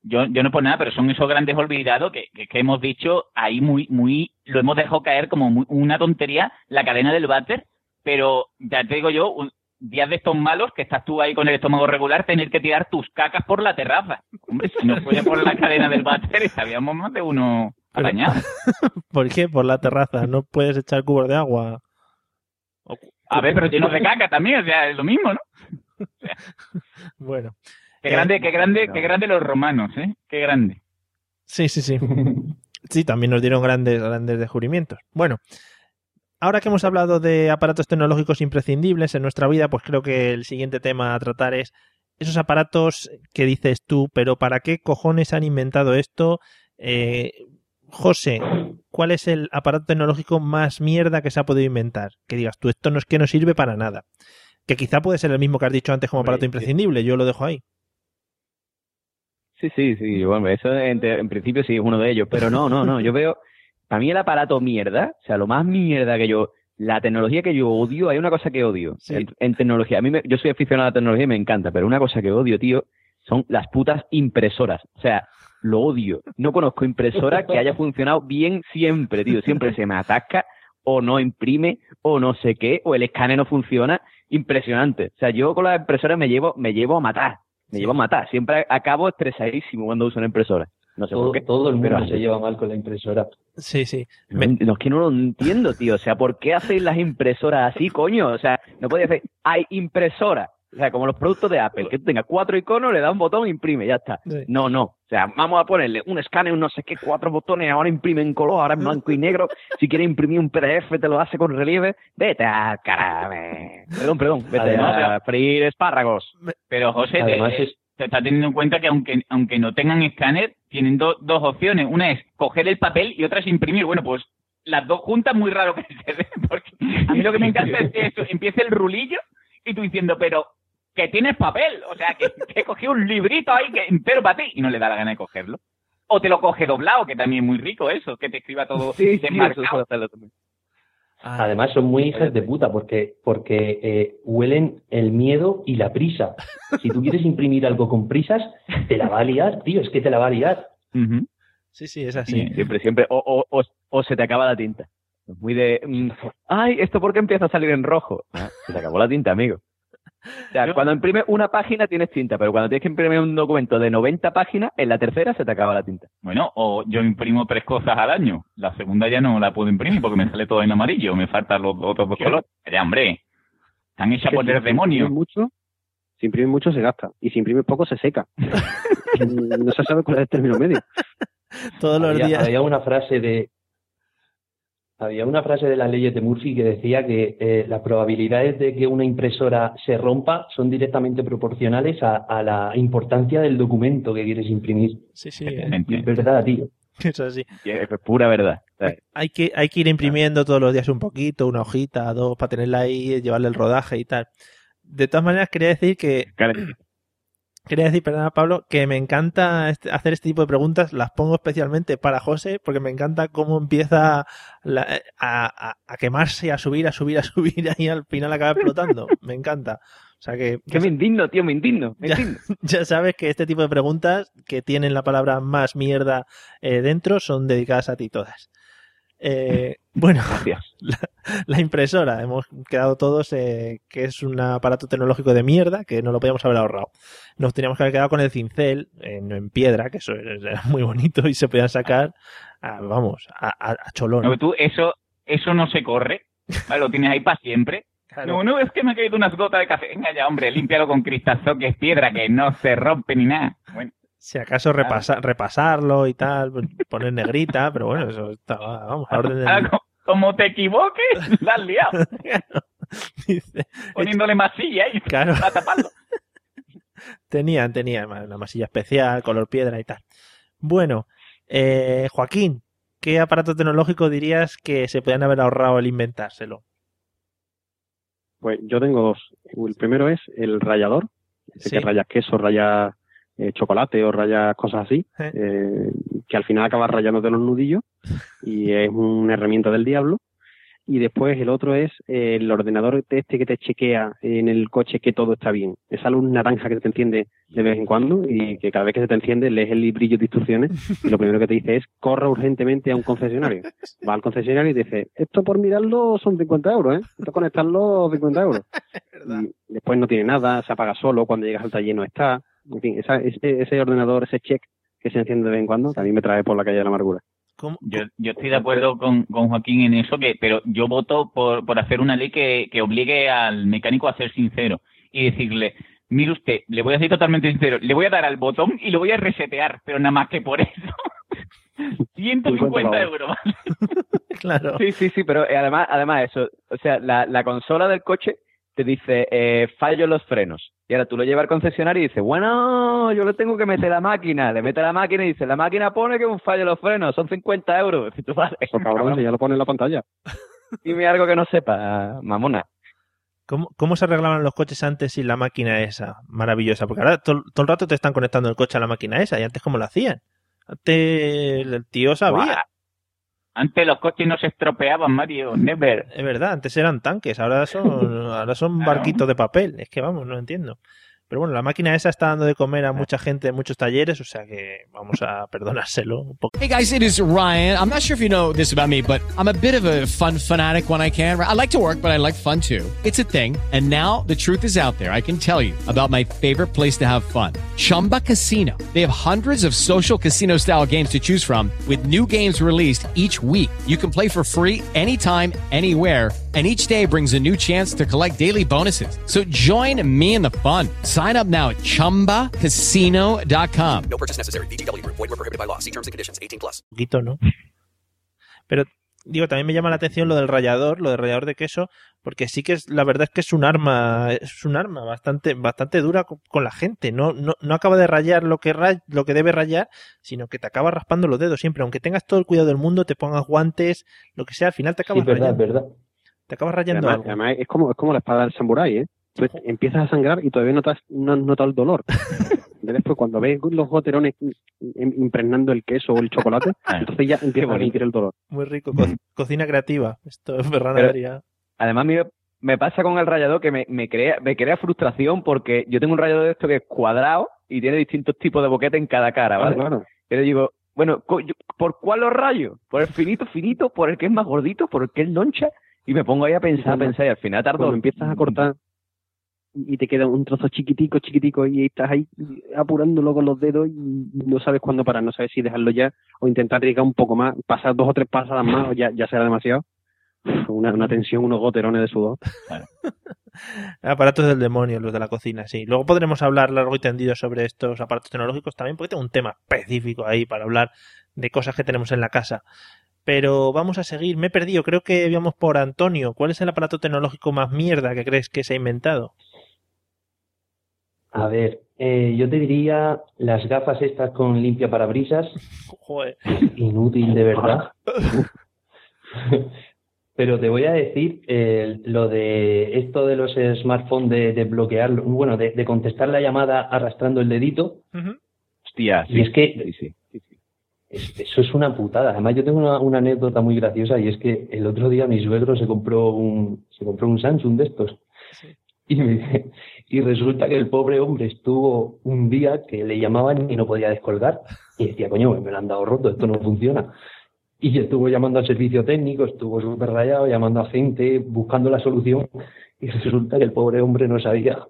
yo, yo no por nada, pero son esos grandes olvidados que, que, hemos dicho ahí muy, muy, lo hemos dejado caer como muy- una tontería, la cadena del váter, pero ya te digo yo, días de estos malos que estás tú ahí con el estómago regular, tener que tirar tus cacas por la terraza. Hombre, si no fuera por la cadena del váter, estaríamos más de uno arañado. ¿Por qué? Por la terraza. No puedes echar cubos de agua. A ver, pero llenos de caca también, o sea, es lo mismo, ¿no? Bueno. Qué Eh, grande, qué grande, qué grande los romanos, ¿eh? Qué grande. Sí, sí, sí. Sí, también nos dieron grandes, grandes descubrimientos. Bueno, ahora que hemos hablado de aparatos tecnológicos imprescindibles en nuestra vida, pues creo que el siguiente tema a tratar es esos aparatos que dices tú, pero ¿para qué cojones han inventado esto? Eh, José, ¿cuál es el aparato tecnológico más mierda que se ha podido inventar? Que digas tú, esto no es que no sirve para nada. Que quizá puede ser el mismo que has dicho antes como aparato imprescindible, yo lo dejo ahí. Sí, sí, sí. Bueno, eso en, en principio sí es uno de ellos. Pero no, no, no. Yo veo. Para mí el aparato mierda, o sea, lo más mierda que yo. La tecnología que yo odio, hay una cosa que odio en, en tecnología. A mí, me- yo soy aficionado a la tecnología y me encanta, pero una cosa que odio, tío, son las putas impresoras. O sea, lo odio. No conozco impresora que haya funcionado bien siempre, tío. Siempre se me atasca o no imprime o no sé qué, o el escáner no funciona. Impresionante. O sea, yo con las impresoras me llevo, me llevo a matar. Me llevo a matar. Siempre acabo estresadísimo cuando uso una impresora. No sé Todo, por qué. todo el mundo se lleva mal con la impresora. Sí, sí. No, no, es que no lo entiendo, tío. O sea, ¿por qué hacéis las impresoras así, coño? O sea, no podía hacer, hay impresora. O sea, como los productos de Apple, que tú tengas cuatro iconos, le da un botón, imprime, ya está. Sí. No, no. O sea, vamos a ponerle un escáner, un no sé qué, cuatro botones, ahora imprime en color, ahora en blanco y negro. Si quieres imprimir un PDF, te lo hace con relieve. Vete a carame. Perdón, perdón. Vete Además, a freír espárragos. Pero José, te, Además eh, es- te está teniendo en cuenta que aunque aunque no tengan escáner, tienen do- dos opciones. Una es coger el papel y otra es imprimir. Bueno, pues las dos juntas muy raro que se den, porque a mí lo que me encanta es que eso, empieza el rulillo y tú diciendo, pero que tienes papel, o sea, que, he cogido un librito ahí que entero para ti y no le da la gana de cogerlo. O te lo coge doblado, que también es muy rico eso, que te escriba todo Sí, sí, eso. Ah, Además son muy hijas de puta porque, porque eh, huelen el miedo y la prisa. Si tú quieres imprimir algo con prisas, te la va a liar, tío, es que te la va a liar. Sí, sí, es así. Sí, siempre, siempre. O, o, o, o se te acaba la tinta. Muy de. mm, Ay, ¿esto por qué empieza a salir en rojo? Ah, se te acabó la tinta, amigo. O sea, cuando imprimes una página tienes tinta, pero cuando tienes que imprimir un documento de 90 páginas, en la tercera se te acaba la tinta. Bueno, o yo imprimo tres cosas al año. La segunda ya no la puedo imprimir porque me sale todo en amarillo. Me faltan los otros dos colores. Ya, hombre. Están hechas por si el demonio. imprimes mucho, si imprimes mucho se gasta. Y si imprimes poco se seca. no se sabe cuál es el término medio. Todos los había, días. había una frase de había una frase de las leyes de Murphy que decía que eh, las probabilidades de que una impresora se rompa son directamente proporcionales a, a la importancia del documento que quieres imprimir. Sí, sí, Y es verdad, tío. es así. Y es pura verdad. Hay que, hay que ir imprimiendo todos los días un poquito, una hojita, dos, para tenerla ahí, llevarle el rodaje y tal. De todas maneras, quería decir que Quería decir, perdona Pablo, que me encanta este- hacer este tipo de preguntas, las pongo especialmente para José, porque me encanta cómo empieza la- a, a- a quemarse, a subir, a subir, a subir, y al final acaba explotando. Me encanta. O sea que, que me indigno, tío, me indigno. Me Ya. indigno. ya sabes que este tipo de preguntas que tienen la palabra más mierda eh, dentro son dedicadas a ti todas. Eh, bueno, la, la impresora, hemos quedado todos eh, que es un aparato tecnológico de mierda que no lo podíamos haber ahorrado. Nos teníamos que haber quedado con el cincel en, en piedra, que eso era muy bonito y se podían sacar, a- vamos, a, a- a cholón. No, tú, eso, eso no se corre. Lo tienes ahí para siempre. No, no, es que me ha caído unas gotas de café. Venga ya, hombre, límpialo con cristalzo, que es piedra, que no se rompe ni nada. Bueno, Si acaso repasa- repasarlo y tal, poner negrita, pero bueno, eso estaba, vamos, a orden del ah, co- como te equivoques, la has liado. Poniéndole masilla ahí Claro. para taparlo. Tenían, tenían una masilla especial, color piedra y tal. Bueno, eh, Joaquín, ¿qué aparato tecnológico dirías que se podían haber ahorrado el inventárselo? Pues yo tengo dos. El primero es el rallador, ese Sí. que rayas queso, rayas eh, chocolate o rayas cosas así, Eh. que al final acabas rayándote los nudillos y es una herramienta del diablo. Y después el otro es eh, el ordenador este que te chequea en el coche que todo está bien. Esa luz naranja que te enciende de vez en cuando y que cada vez que se te enciende lees el librillo de instrucciones y lo primero que te dice es corra urgentemente a un concesionario. Va al concesionario y dice, esto por mirarlo son 50 euros, ¿eh? Esto conectarlo 50 euros. Y después no tiene nada, se apaga solo, cuando llegas al taller no está. En fin, esa- ese, ese ordenador, ese check que se enciende de vez en cuando, también me trae por la calle de la amargura. Yo, yo estoy de acuerdo con, con Joaquín en eso, que pero yo voto por, por hacer una ley que, que obligue al mecánico a ser sincero y decirle, mire usted, le voy a ser totalmente sincero, le voy a dar al botón y lo voy a resetear, pero nada más que por eso. 150 euros. ¿vale? Claro. Sí, sí, sí, pero eh, además, además eso, o sea, la, la consola del coche te dice eh, fallo los frenos. Y ahora tú lo llevas al concesionario y dices, bueno, yo le tengo que meter la máquina. Le mete la máquina y dice, la máquina pone que un fallo en los frenos, son 50 euros. Y tú, vale, Eso, cabrón, si ya lo pone en la pantalla. Dime algo que no sepa, mamona. ¿Cómo, ¿Cómo se arreglaban los coches antes sin la máquina esa maravillosa? Porque ahora to- todo el rato te están conectando el coche a la máquina esa y antes cómo lo hacían. Antes el tío sabía. Antes los coches no se estropeaban, Mario, never. Es verdad, antes eran tanques, ahora son, ahora son barquitos de papel. Es que vamos, no entiendo. Pero bueno, la máquina esa está dando de comer a mucha gente en muchos talleres, o sea que vamos a perdonárselo un poco. Hey guys, it is Ryan. I'm not sure if you know this about me, but I'm a bit of a fun fanatic when I can. I like to work, but I like fun too. It's a thing. And now the truth is out there. I can tell you about my favorite place to have fun. Chumba Casino. They have hundreds of social casino style games to choose from with new games released each week. You can play for free anytime, anywhere and each day brings a new chance to collect daily bonuses. So join me in the fun. Sign up now at ChumbaCasino.com. No purchase necessary. VGW Group. Void were prohibited by law. See terms and conditions. 18 plus. poquito, ¿no? Pero digo, también me llama la atención lo del rallador, lo del rallador de queso, porque sí que es, la verdad es que es un arma, es un arma bastante, bastante dura con, con la gente. No, no, no acaba de rayar lo que ray- lo que debe rayar, sino que te acaba raspando los dedos siempre. Aunque tengas todo el cuidado del mundo, te pongas guantes, lo que sea, al final te Sí, acabas es verdad, es rayando. verdad. Te acabas rayando Además, algo. además es como es como la espada del samurái, ¿eh? Tú empiezas a sangrar y todavía no, te has, no has notado el dolor. De Después, cuando ves los goterones im- impregnando el queso o el chocolate, entonces ya empieza a sentir el dolor. Muy rico. Co- cocina creativa. Esto es Ferran. Además, me, me pasa con el rallador que me, me crea me crea frustración porque yo tengo un rallador de esto que es cuadrado y tiene distintos tipos de boquete en cada cara, ¿vale? Claro, claro. Pero digo, bueno, ¿por cuál los rayo? ¿Por el finito, finito? ¿Por el que es más gordito? ¿por el que es loncha? Y me pongo ahí a pensar, a pensar y al final tardo... Cuando empiezas a cortar y te queda un trozo chiquitico, chiquitico y estás ahí apurándolo con los dedos y no sabes cuándo parar, no sabes si dejarlo ya o intentar llegar un poco más, pasar dos o tres pasadas más o ya, ya será demasiado. Una, una tensión, unos goterones de sudor. Aparatos del demonio, los de la cocina, sí. Luego podremos hablar largo y tendido sobre estos aparatos tecnológicos también, porque tengo un tema específico ahí para hablar de cosas que tenemos en la casa. Pero vamos a seguir. Me he perdido. Creo que íbamos por Antonio. ¿Cuál es el aparato tecnológico más mierda que crees que se ha inventado? A ver, eh, yo te diría las gafas estas con limpia parabrisas. Joder. Inútil, de verdad. Pero te voy a decir eh, lo de esto de los smartphones de, de bloquearlo, bueno, de, de contestar la llamada arrastrando el dedito. Hostia, Y es que es- eso es una putada. Además, yo tengo una, una anécdota muy graciosa y es que el otro día mi suegro se compró un, se compró un Samsung de estos. Y, me y resulta que el pobre hombre estuvo un día que le llamaban y no podía descolgar. Y decía, coño, me lo han dado roto, esto no funciona. Y estuvo llamando al servicio técnico, estuvo súper rayado, llamando a gente, buscando la solución. Y resulta que el pobre hombre no sabía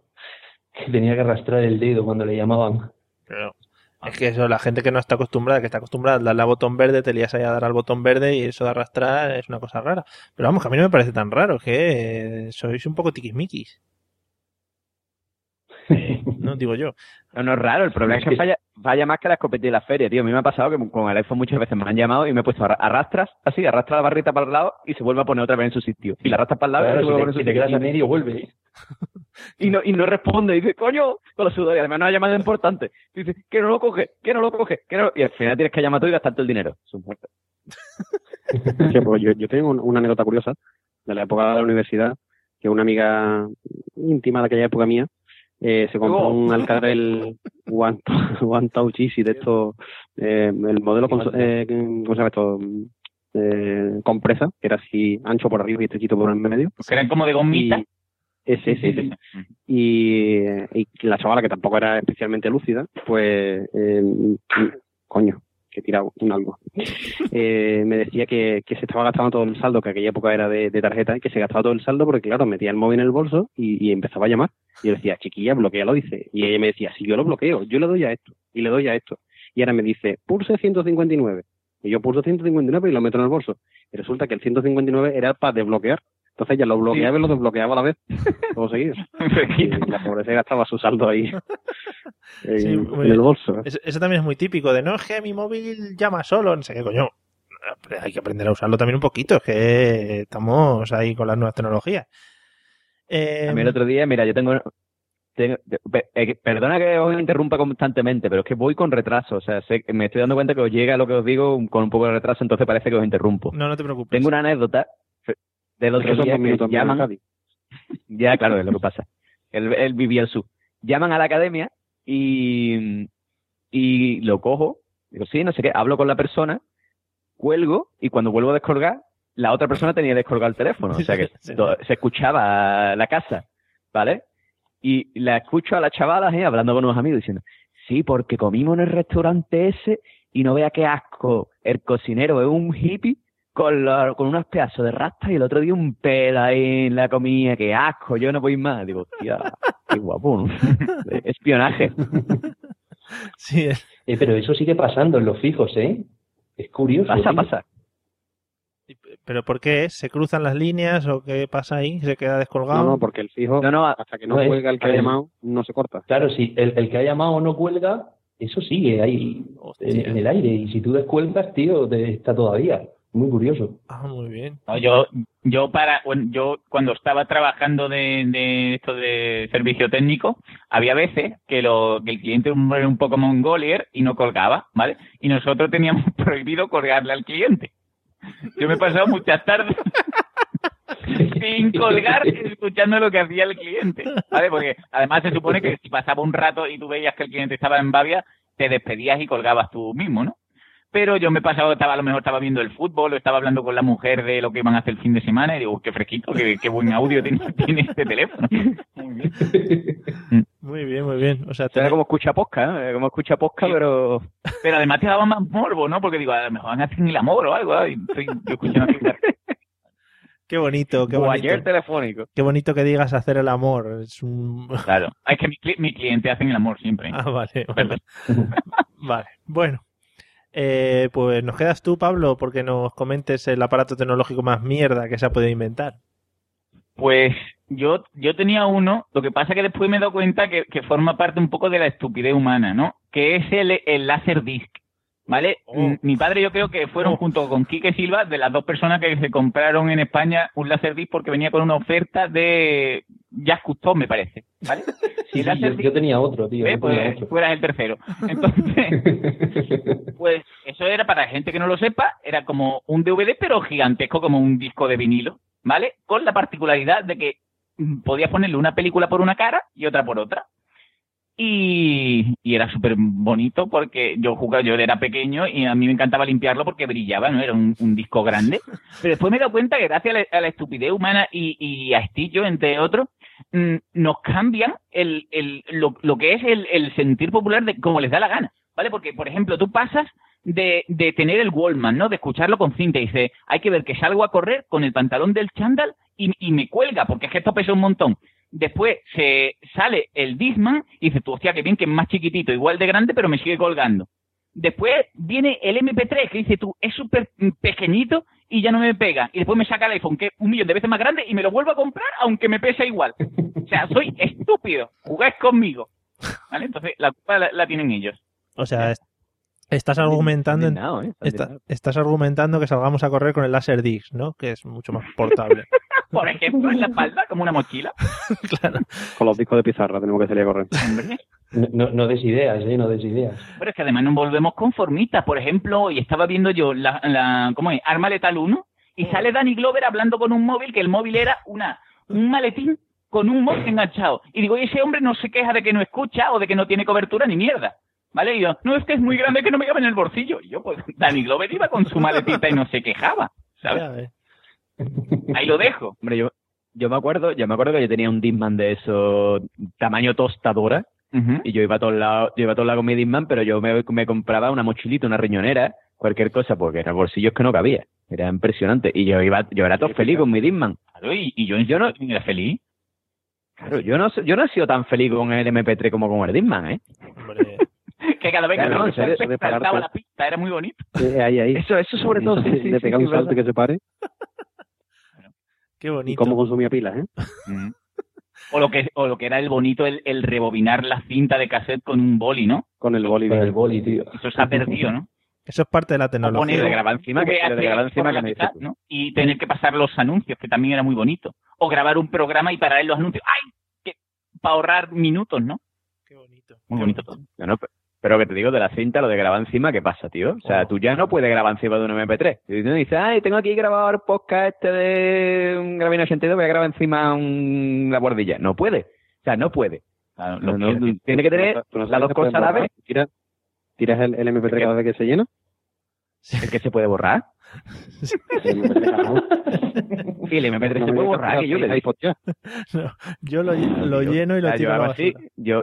que tenía que arrastrar el dedo cuando le llamaban. Pero es que eso, la gente que no está acostumbrada, que está acostumbrada a darle al botón verde, te lías ahí a dar al botón verde y eso de arrastrar es una cosa rara. Pero vamos, que a mí no me parece tan raro, que eh, sois un poco tiquismiquis. No, digo yo. No, no es raro, el problema es que falla, falla más que la escopeta de la feria, tío. A mí me ha pasado que con el iPhone muchas veces me han llamado y me he puesto arra- arrastras, así, arrastra la barrita para el lado y se vuelve a poner otra vez en su sitio. Y la arrastras para el lado y se si vuelve a te- poner en su si te quedas a medio, vuelve. Y no, y no responde, y dice, coño, con la sudor, y además no es llamada importante. Y dice, que no lo coge, que no lo coge, que no... Y al final tienes que llamar tú y gastarte el dinero. Es un muerto. Sí, pues yo, yo tengo un- una anécdota curiosa de la época de la universidad, que una amiga íntima de aquella época mía eh, se compró Oh. un Alcatel One, One Touch Easy de estos, eh, el modelo, con, eh, ¿cómo se llama esto? Eh, compresa, que era así ancho por arriba y estrechito por el medio. Que eran como de gomita. Y- ese, ese. Y, y la chavala, que tampoco era especialmente lúcida, pues, eh, coño, que he tirado un algo. Eh, me decía que, que se estaba gastando todo el saldo, que aquella época era de, de tarjeta, y que se gastaba todo el saldo porque, claro, metía el móvil en el bolso y, y empezaba a llamar. Y yo decía, chiquilla, bloquealo, dice. Y ella me decía, si yo lo bloqueo, yo le doy a esto, y le doy a esto. Y ahora me dice, pulse 159. Y yo pulso 159 y lo meto en el bolso. Y resulta que el 159 era para desbloquear. Entonces ella lo bloqueaba y lo desbloqueaba a la vez. Todo seguido. y la pobre se gastaba su saldo ahí en, Sí, en muy el bolso. Eso, eso también es muy típico de no es que mi móvil llama solo, no sé qué coño. Hay que aprender a usarlo también un poquito, es que estamos ahí con las nuevas tecnologías. Eh, A mí el otro día, mira, yo tengo... eh, perdona que os interrumpa constantemente, pero es que voy con retraso. O sea, sé- me estoy dando cuenta que os llega lo que os digo con un poco de retraso, entonces parece que os interrumpo. No, no te preocupes. Tengo una anécdota del Es otro que son día que llaman... Ya, claro, es lo que pasa. Él, él vivía al sur. Llaman a la academia y, y lo cojo. Digo, sí, no sé qué. Hablo con la persona, cuelgo y cuando vuelvo a descolgar, la otra persona tenía descolgado el teléfono. O sea que se escuchaba la casa, ¿vale? Y la escucho a las chavalas ¿eh? hablando con unos amigos diciendo, sí, porque comimos en el restaurante ese y no vea qué asco. El cocinero es un hippie con, la- con unos pedazos de rasta y el otro día un pelo ahí en la comida, qué asco, yo no voy más. Digo, tía, qué guapo, ¿no? Espionaje. Sí, es- Eh, pero eso sigue pasando en los fijos, ¿eh? Es curioso. Pasa, tío. pasa. ¿Pero por qué? ¿Se cruzan las líneas o qué pasa ahí? ¿Se queda descolgado? No, no, porque el fijo, hasta que no, no es- cuelga el que ha llamado, no se corta. Claro, si el, el que ha llamado no cuelga, eso sigue ahí en, en el aire. Y si tú descuelgas, tío, te- está todavía. Muy curioso. Ah, muy bien. No, yo, yo para, bueno, yo cuando estaba trabajando de, de esto de servicio técnico, había veces que, lo, que el cliente era un poco mongolier y no colgaba, ¿vale? Y nosotros teníamos prohibido colgarle al cliente. Yo me he pasado muchas tardes sin colgar escuchando lo que hacía el cliente, ¿vale? Porque además se supone que si pasaba un rato y tú veías que el cliente estaba en babia, te despedías y colgabas tú mismo, ¿no? Pero yo me he pasado, estaba, a lo mejor estaba viendo el fútbol o estaba hablando con la mujer de lo que iban a hacer el fin de semana y digo, qué fresquito, qué, qué buen audio tiene, tiene este teléfono. Muy bien. Muy bien, muy bien. O sea, Era como escucha posca, ¿eh? como escucha posca, pero... Pero además te daba más morbo, ¿no? Porque digo, a lo mejor hacen el amor o algo, ¿eh? y estoy yo escuchando. Qué bonito, qué bonito. telefónico. Qué bonito que digas hacer el amor. Es un... Claro, es que mi, cli- mi cliente hacen el amor siempre. Ah, vale, vale. Vale, bueno. Eh, pues nos quedas tú, Pablo, porque nos comentes el aparato tecnológico más mierda que se ha podido inventar. Pues yo, yo tenía uno, lo que pasa que después me he dado cuenta que, que forma parte un poco de la estupidez humana, ¿no? Que es el, el láser disc, ¿vale? Mm, Mi padre yo creo que fueron junto con Quique Silva de las dos personas que se compraron en España un láser disc porque venía con una oferta de Jazz Custom, me parece, ¿vale? Sí, sí, yo, yo tenía otro, tío. ¿Ve? yo tenía Pues otro. tú eras el tercero. Entonces, pues eso era para gente que no lo sepa, era como un DVD pero gigantesco como un disco de vinilo, ¿vale? Con la particularidad de que mm, podías ponerle una película por una cara y otra por otra. Y, era súper bonito porque yo jugaba, yo era pequeño y a mí me encantaba limpiarlo porque brillaba, ¿no? Era un, disco grande. Pero después me he dado cuenta que gracias a la, estupidez humana y, a Estillo, entre otros, mm, nos cambian el, el, lo, lo que es el, el sentir popular de como les da la gana, ¿vale? Porque, por ejemplo, tú pasas de, de tener el Wallman, ¿no? De escucharlo con cinta y dices, hay que ver que salgo a correr con el pantalón del chándal y, y me cuelga, porque es que esto pesa un montón. Después se sale el Disman y dices, tú, hostia, que bien, que es más chiquitito, igual de grande, pero me sigue colgando. Después viene el MP3 que dice tú, es súper pequeñito y ya no me pega. Y después me saca el iPhone, que es un millón de veces más grande, y me lo vuelvo a comprar, aunque me pese igual. O sea, soy estúpido. Jugáis conmigo. ¿Vale? Entonces, la culpa la, la tienen ellos. O sea, es- estás argumentando, en- ¿eh? Está estás argumentando que salgamos a correr con el láser disc, ¿no? Que es mucho más portable. Por ejemplo, en la espalda, como una mochila. Con los discos de pizarra tenemos que salir a correr. No, no, no des ideas, ¿eh? No des ideas. Pero es que además nos volvemos conformistas. Por ejemplo, hoy estaba viendo yo la, la ¿cómo es? Arma Letal 1 y sale Danny Glover hablando con un móvil, que el móvil era una un maletín con un móvil enganchado. Y digo, y ese hombre no se queja de que no escucha o de que no tiene cobertura ni mierda. ¿Vale? Y yo, no, es que es muy grande que no me cabe en el bolsillo. Y yo, pues, Danny Glover iba con su maletita y no se quejaba. ¿Sabes? Ahí lo dejo. Hombre, yo, yo me acuerdo, yo me acuerdo que yo tenía un Disman de eso, tamaño tostadora, y yo iba a todos lados, yo iba a todos lados con mi Disman, pero yo me, me compraba una mochilita, una riñonera, cualquier cosa, porque en el bolsillo es que no cabía. Era impresionante. Y yo iba, yo era todo feliz con mi Disman. Claro, y, y yo, yo no era feliz. Claro, yo no, yo no he sido tan feliz con el MP3 como con el Disman, ¿eh? Que cada vez que Claro, de saltaba pararte- la pista, era muy bonito. Eh, ahí, ahí. Eso, eso sobre todo, sí, sí, Le sí, pega sí, un salto que se pare. Qué Y bonito. cómo consumía pilas, ¿eh? O lo que, o lo que era el bonito, el, el rebobinar la cinta de cassette con un boli, ¿no? Con el boli. Con el boli, tío. Eso se ha perdido, ¿no? Eso es parte de la tecnología. poner- de grabar encima, que, de grabar encima que mitad. ¿no? Y tener que pasar los anuncios, que también era muy bonito. O grabar un programa y parar los anuncios. ¡Ay! Que, para ahorrar minutos, ¿no? Qué bonito. Muy bonito todo. No, no, pero que te digo de la cinta, lo de grabar encima, ¿qué pasa, tío? O sea, tú ya no puedes grabar encima de un MP3. Y tú dices, ay, tengo aquí grabado el podcast este de un Gravina 82, voy a grabar encima un- la bordilla. No puede. O sea, no puede. Claro, No, no, que- tiene que tener ¿Tú no las dos cosas a la vez. Tiras, tiras el, el MP3 cada vez que se llena. ¿El que se puede borrar? Y el MP3 se puede borrar, que yo le doy. No, yo lo, lo lleno y lo yo tiro a la así, yo,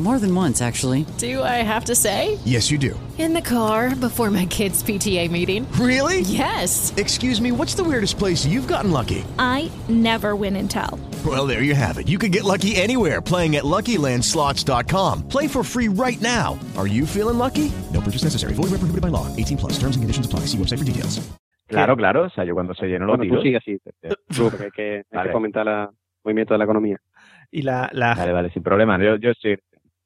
More than once, actually. Do I have to say? Yes, you do. In the car before my kids' PTA meeting. Really? Yes. Excuse me, what's the weirdest place you've gotten lucky? I never win and tell. Well, there you have it. You can get lucky anywhere playing at LuckyLandSlots.com. Play for free right now. Are you feeling lucky? No purchase necessary. Void where prohibited by law. 18 plus. Terms and conditions apply. See website for details. claro, claro, o sea, yo cuando se llenó los Bueno, tú tiros. sigue así. Tú, porque hay que, hay Vale. que fomentar el movimiento de la economía. Y la, la, Vale, vale, sin problema. Yo, yo sí.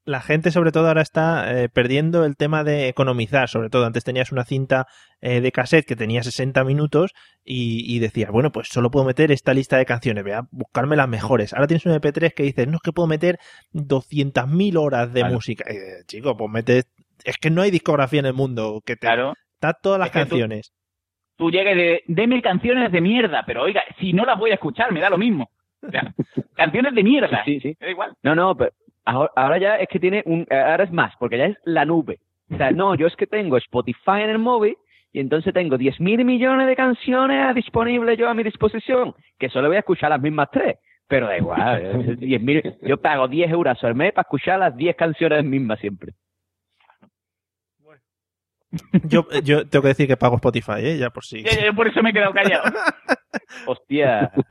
La gente sobre todo ahora está eh, perdiendo el tema de economizar, sobre todo antes tenías una cinta eh, de cassette que tenía 60 minutos y, y decías, bueno, pues solo puedo meter esta lista de canciones, voy a buscarme las mejores. Ahora tienes un MP3 que dices, no es que puedo meter 200.000 horas de Claro. música. Y dices, chico, pues metes... Es que no hay discografía en el mundo que te... Claro. Está todas las Es que tú- canciones. Tú llegues de, deme canciones de mierda, pero oiga, si no las voy a escuchar, me da lo mismo. O sea, canciones de mierda. Sí, sí. Da igual. No, no, pero ahora, ahora ya es que tiene un. Ahora es más, porque ya es la nube. O sea, no, yo es que tengo Spotify en el móvil y entonces tengo 10 mil millones de canciones disponibles yo a mi disposición, que solo voy a escuchar las mismas tres. Pero da igual, eh, 10.000 yo pago 10 euros al mes para escuchar las 10 canciones mismas siempre. Yo, yo tengo que decir que pago Spotify, ¿eh? Ya por si... Yo- yo por eso me he quedado callado. Hostia.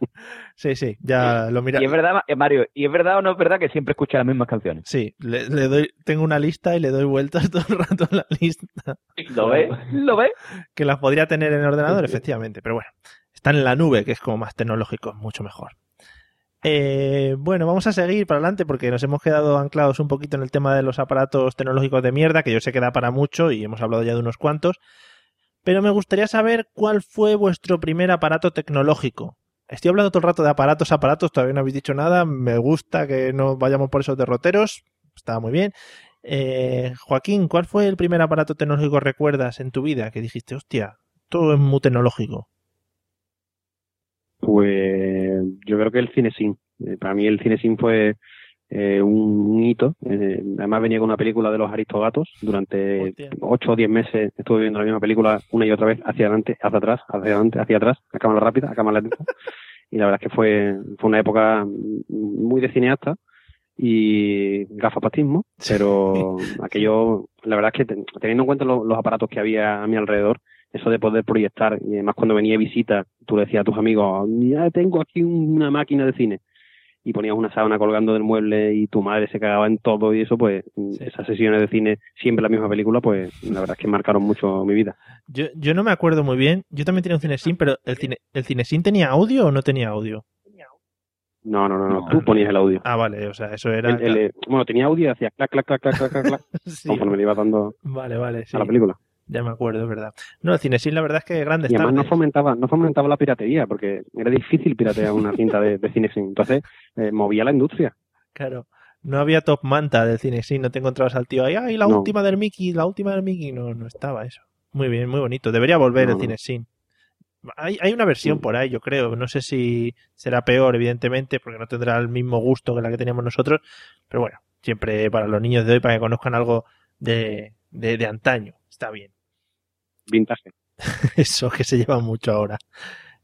Sí, sí, ya lo mira. Y es verdad, eh, Mario, ¿y es verdad o no es verdad que siempre escucha las mismas canciones? Sí, le, le doy, tengo una lista y le doy vueltas todo el rato a la lista. ¿Lo ves? ¿Lo ves? Que las podría tener en el ordenador, efectivamente, pero bueno, están en la nube, que es como más tecnológico, mucho mejor. Eh, bueno, vamos a seguir para adelante porque nos hemos quedado anclados un poquito en el tema de los aparatos tecnológicos de mierda, que yo sé que da para mucho y hemos hablado ya de unos cuantos. Pero me gustaría saber cuál fue vuestro primer aparato tecnológico. Estoy hablando todo el rato de aparatos, aparatos, todavía no habéis dicho nada. Me gusta que no vayamos por esos derroteros. Está muy bien. Eh, Joaquín, ¿cuál fue el primer aparato tecnológico recuerdas en tu vida que dijiste, hostia, todo es muy tecnológico? Pues yo creo que el Cinesim. Eh, para mí el Cinesim fue eh, un, hito. Eh, además venía con una película de los Aristogatos. Durante ocho o diez meses estuve viendo la misma película una y otra vez, hacia adelante, hacia atrás, hacia adelante, hacia atrás, a cámara rápida, a cámara lenta. Y la verdad es que fue, fue una época muy de cineasta y gafapatismo, pero aquello, la verdad es que ten- teniendo en cuenta lo- los aparatos que había a mi alrededor, eso de poder proyectar, y además cuando venía visita, tú le decías a tus amigos, ya tengo aquí una máquina de cine, y ponías una sábana colgando del mueble y tu madre se cagaba en todo y eso, pues esas sesiones de cine, siempre la misma película, pues la verdad es que marcaron mucho mi vida. Yo, yo no me acuerdo muy bien. Yo también tenía un Cinesim, pero ¿el, cine, ¿el Cinesim tenía audio o no tenía audio? No, no, no, no, tú ponías el audio. Ah, vale, o sea, eso era... El- el, eh, bueno, tenía audio y hacía clac, clac, clac, clac, clac, clac, clac, Sí. conforme le iba dando Vale, vale, sí. a la película. Ya me acuerdo, verdad. No, el Cinesim la verdad es que grandes Y además no fomentaba, no fomentaba la piratería, porque era difícil piratear una cinta de, de cine sin. Entonces, eh, movía la industria. Claro. No había top manta del Cinesim, no te encontrabas al tío ahí, ay, la No. última del Mickey, la última del Mickey. No, no estaba eso. Muy bien, muy bonito. Debería volver No, el no. Cinesim. Hay, hay una versión por ahí, yo creo. No sé si será peor, evidentemente, porque no tendrá el mismo gusto que la que teníamos nosotros. Pero bueno, siempre para los niños de hoy, para que conozcan algo de, de, de antaño. Está bien. Vintage. Eso que se lleva mucho ahora.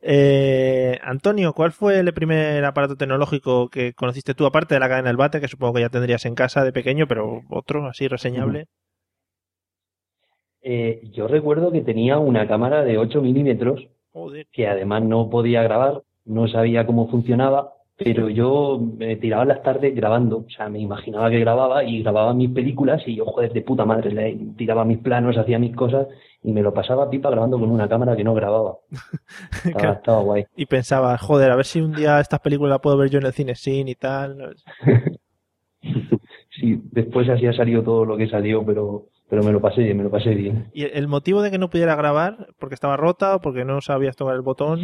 Eh, Antonio, ¿cuál fue el primer aparato tecnológico que conociste tú, aparte de la cadena del bate, que supongo que ya tendrías en casa de pequeño, pero otro así reseñable? Eh, yo recuerdo que tenía una cámara de 8 milímetros Joder. que además no podía grabar, no sabía cómo funcionaba, pero yo me tiraba las tardes grabando, o sea, me imaginaba que grababa y grababa mis películas y yo, joder, de puta madre, le tiraba mis planos, hacía mis cosas y me lo pasaba pipa grabando con una cámara que no grababa. Estaba, Claro. estaba guay. Y pensaba, joder, a ver si un día estas películas las puedo ver yo en el cine sin y tal. Sí, después así ha salido todo lo que salió, pero, pero me lo pasé bien, me lo pasé bien. ¿Y el motivo de que no pudiera grabar? ¿Porque estaba rota o porque no sabías tocar el botón?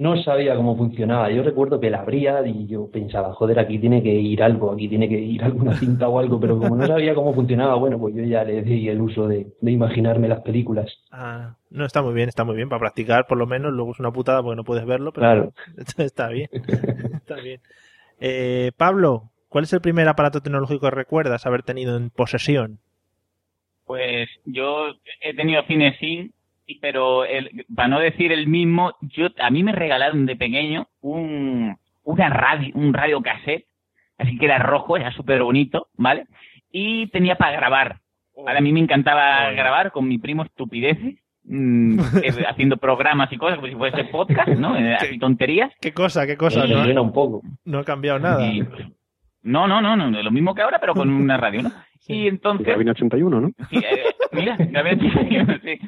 No sabía cómo funcionaba. Yo recuerdo que la abría y yo pensaba, joder, aquí tiene que ir algo, aquí tiene que ir alguna cinta o algo, pero como no sabía cómo funcionaba, bueno, pues yo ya le di el uso de, de imaginarme las películas. Ah, no, está muy bien, está muy bien para practicar, por lo menos. Luego es una putada porque no puedes verlo, pero Claro. está bien. Está bien. Eh, Pablo, ¿cuál es el primer aparato tecnológico que recuerdas haber tenido en posesión? Pues yo he tenido Cinesin, pero el, para no decir el mismo, yo a mí me regalaron de pequeño un una radio, un radio cassette, así que era rojo, era súper bonito, ¿vale? Y tenía para grabar. ¿vale? A mí me encantaba grabar con mi primo estupideces, mm, eh, haciendo programas y cosas como si fuese podcast, ¿no? Eh, Así tonterías. ¿Qué cosa, qué cosa? Sí, no, suena un poco. no ha cambiado nada. Y- no, no, no, no, lo mismo que ahora, pero con una radio, ¿no? Y entonces... Gabino 81, ¿no? Sí, eh, mira, sí.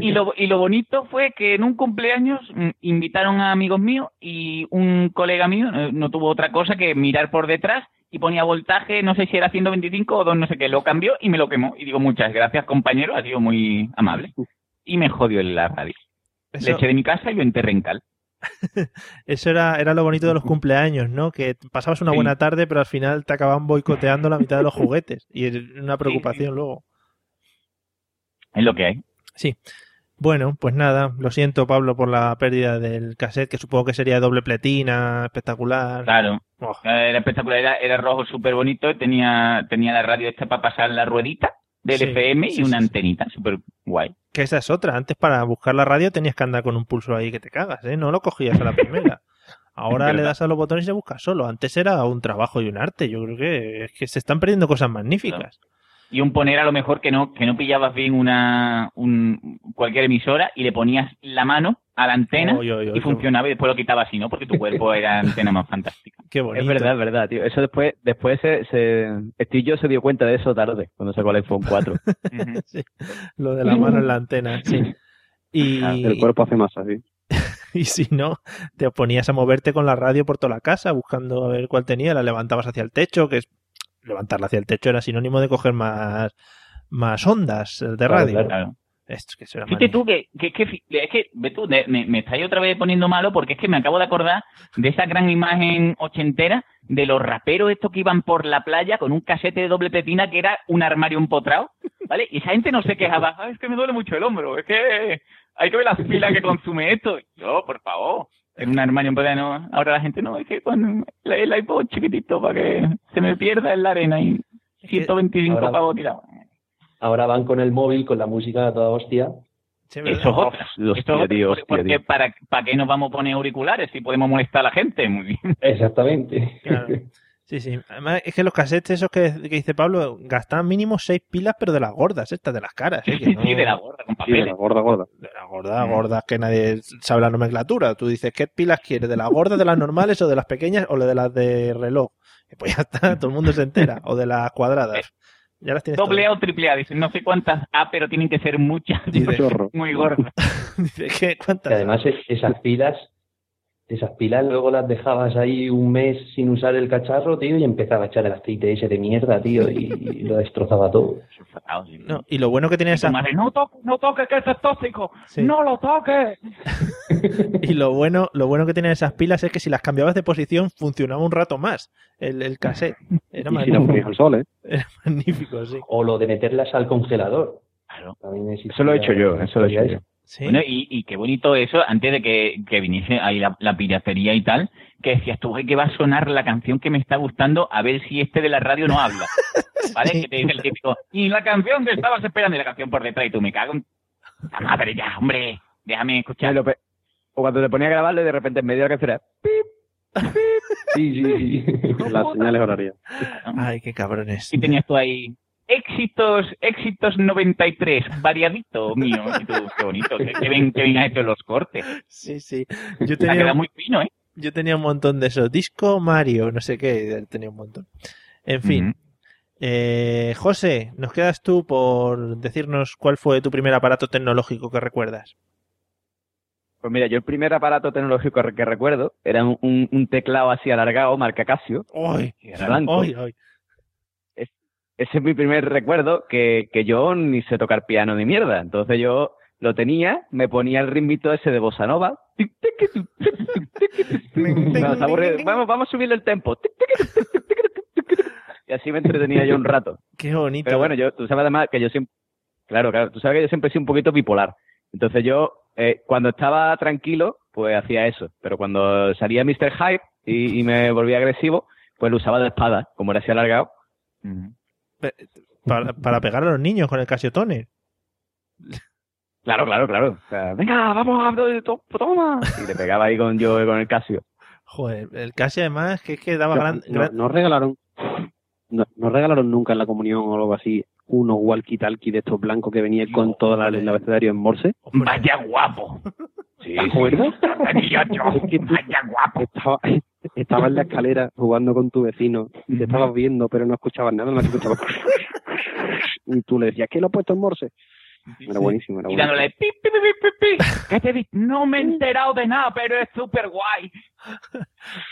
Y lo, y lo bonito fue que en un cumpleaños mm, invitaron a amigos míos y un colega mío eh, no tuvo otra cosa que mirar por detrás y ponía voltaje, no sé si era 125 o 2, no sé qué, lo cambió y me lo quemó. Y digo, muchas gracias compañero, ha sido muy amable. Y me jodió en la radio. Eso- Le eché de mi casa y lo enterré en cal. Eso era, era lo bonito de los cumpleaños, ¿no? Que pasabas una Sí. buena tarde, pero al final te acababan boicoteando la mitad de los juguetes. Y es una preocupación luego. Es lo que hay. Sí. Bueno, pues nada, lo siento Pablo por la pérdida del cassette, que supongo que sería doble pletina, espectacular. Claro. Oh. Era espectacular, era, era rojo súper bonito, tenía, tenía la radio esta para pasar la ruedita del Sí, FM y sí, una sí, antenita, súper guay. Que esa es otra. Antes para buscar la radio tenías que andar con un pulso ahí que te cagas, ¿eh? No lo cogías a la primera. Ahora le das a los botones y se busca solo. Antes era un trabajo y un arte. Yo creo que es que se están perdiendo cosas magníficas. Y un poner a lo mejor que no, que no pillabas bien una, un, cualquier emisora y le ponías la mano a la antena Oy, oy, oy, y funcionaba y después lo quitabas así, ¿no? Porque tu cuerpo era antena más fantástica. Qué Es verdad, es verdad, tío. Eso después, después se, se, Steve Jobs se dio cuenta de eso tarde, cuando sacó el iPhone 4. Sí, Lo de la mano en la antena, sí. Y, El cuerpo hace masa, sí. y si no, te ponías a moverte con la radio por toda la casa buscando a ver cuál tenía, la levantabas hacia el techo, que es levantarla hacia el techo era sinónimo de coger más, más ondas de Claro, radio. claro. Esto, que eso era Fíjate tú que, que, que, es que, ve tú, me, me me estáis otra vez poniendo malo porque es que me acabo de acordar de esa gran imagen ochentera de los raperos estos que iban por la playa con un casete de doble pepina que era un armario empotrado, ¿vale? Y esa gente no se quejaba, "Ah, es que me duele mucho el hombro, es que hay que ver las pilas que consume esto. Yo, por en un armario empotrado, no. ahora la gente no, es que con el, iPod chiquitito para que se me pierda en la arena y 125 ahora- pavos tirados. Ahora van con el móvil, con la música a toda hostia. Eso es otra. Eso es otra, porque- para, ¿para qué nos vamos a poner auriculares si podemos molestar a la gente? Muy bien. Exactamente. Claro. Sí, sí. Además, es que los cassettes esos que, que dice Pablo gastaban mínimo seis pilas, pero de las gordas, estas, de las caras. ¿eh? Que Sí, no- sí, de la gorda, con Sí, de papeles. la gorda, gorda. De las gordas, gordas, que nadie sabe la nomenclatura. Tú dices, ¿qué pilas quieres? ¿De las gordas, de las normales o de las pequeñas o de las de reloj? Y pues ya está, todo el mundo se entera. O de las cuadradas. Ya las tienes Doble todas. A o triple A, dicen, no sé cuántas A, pero tienen que ser muchas. Chorro. Muy gordas. Dice, ¿qué? ¿Cuántas? Y además es- esas pilas, esas pilas luego las dejabas ahí un mes sin usar el cacharro, tío, y empezaba a echar el aceite ese de mierda, tío, y, y lo destrozaba todo. No, y lo bueno que tenía esa madre, no toques, no toques, que es tóxico. No lo toques. y lo bueno, lo bueno que tenían esas pilas es que si las cambiabas de posición funcionaba un rato más el, el cassette. Era Y si magnífico. al sol, ¿eh? Era magnífico, sí. O lo de meterlas al congelador. Claro. Eso lo he hecho yo, eso lo he hecho yo. Bueno, y, y qué bonito eso, antes de que, que viniese ahí la, la piratería y tal, que decías tú, "Ay, que va a sonar la canción que me está gustando, a ver si este de la radio no habla. ¿Vale? Que te dice el típico, y la canción que estabas esperando, y la canción por detrás, y tú me cago en... La madre ya, hombre, déjame escuchar. Pe- O cuando te ponía a grabarlo y de repente en medio de la canción era... Sí, sí, sí. Las señales horarias. Ay, qué cabrones. Y tenías tú ahí, éxitos, éxitos 93, variadito mío. Y tú, qué bonito, qué, bien, qué bien has hecho los cortes. Sí, sí. Yo tenía, muy fino, ¿eh? Yo tenía un montón de esos. Disco Mario, no sé qué, tenía un montón. En fin. Eh, José, nos quedas tú por decirnos cuál fue tu primer aparato tecnológico que recuerdas. Pues mira, yo el primer aparato tecnológico que recuerdo era un, un- un teclado así alargado, marca Casio, ¡Ay! blanco. ¡Ay, ay! Ese es mi primer recuerdo, que, que yo ni sé tocar piano ni mierda. Entonces yo lo tenía, me ponía el ritmito ese de bossa nova. No, está. Vamos, vamos a subirle el tempo. Y así me entretenía yo un rato. ¡Qué bonito! Pero bueno, yo, tú sabes además que yo siempre, claro, claro, tú sabes que yo siempre he sido un poquito bipolar. Entonces yo, eh, cuando estaba tranquilo, pues hacía eso. Pero cuando salía Mr. Hype y, y me volvía agresivo, pues lo usaba de espada, como era así alargado. Pe- Para, para pegar a los niños con el Casiotone. Claro, claro, claro. O sea, venga, vamos a to- toma. Y le pegaba ahí con yo con el Casio. Joder, el Casio además que es que daba No, gran... no- gran- no regalaron no, no regalaron nunca en la comunión o algo así unos walkie-talkie de estos blancos que venían con todo la- el abecedario en morse. Vaya guapo. Sí, ¿Te acuerdas? Yo, Es que tú vaya guapo. estaba, estaba en la escalera jugando con tu vecino y te estabas viendo, pero no escuchabas nada, no escuchabas. y tú le decías, ¿qué lo he puesto en morse? Era buenísimo, era Y dándole pi, pi, pi, pi, pi, pi. ¿Qué te di? No me he enterado de nada, pero es súper guay.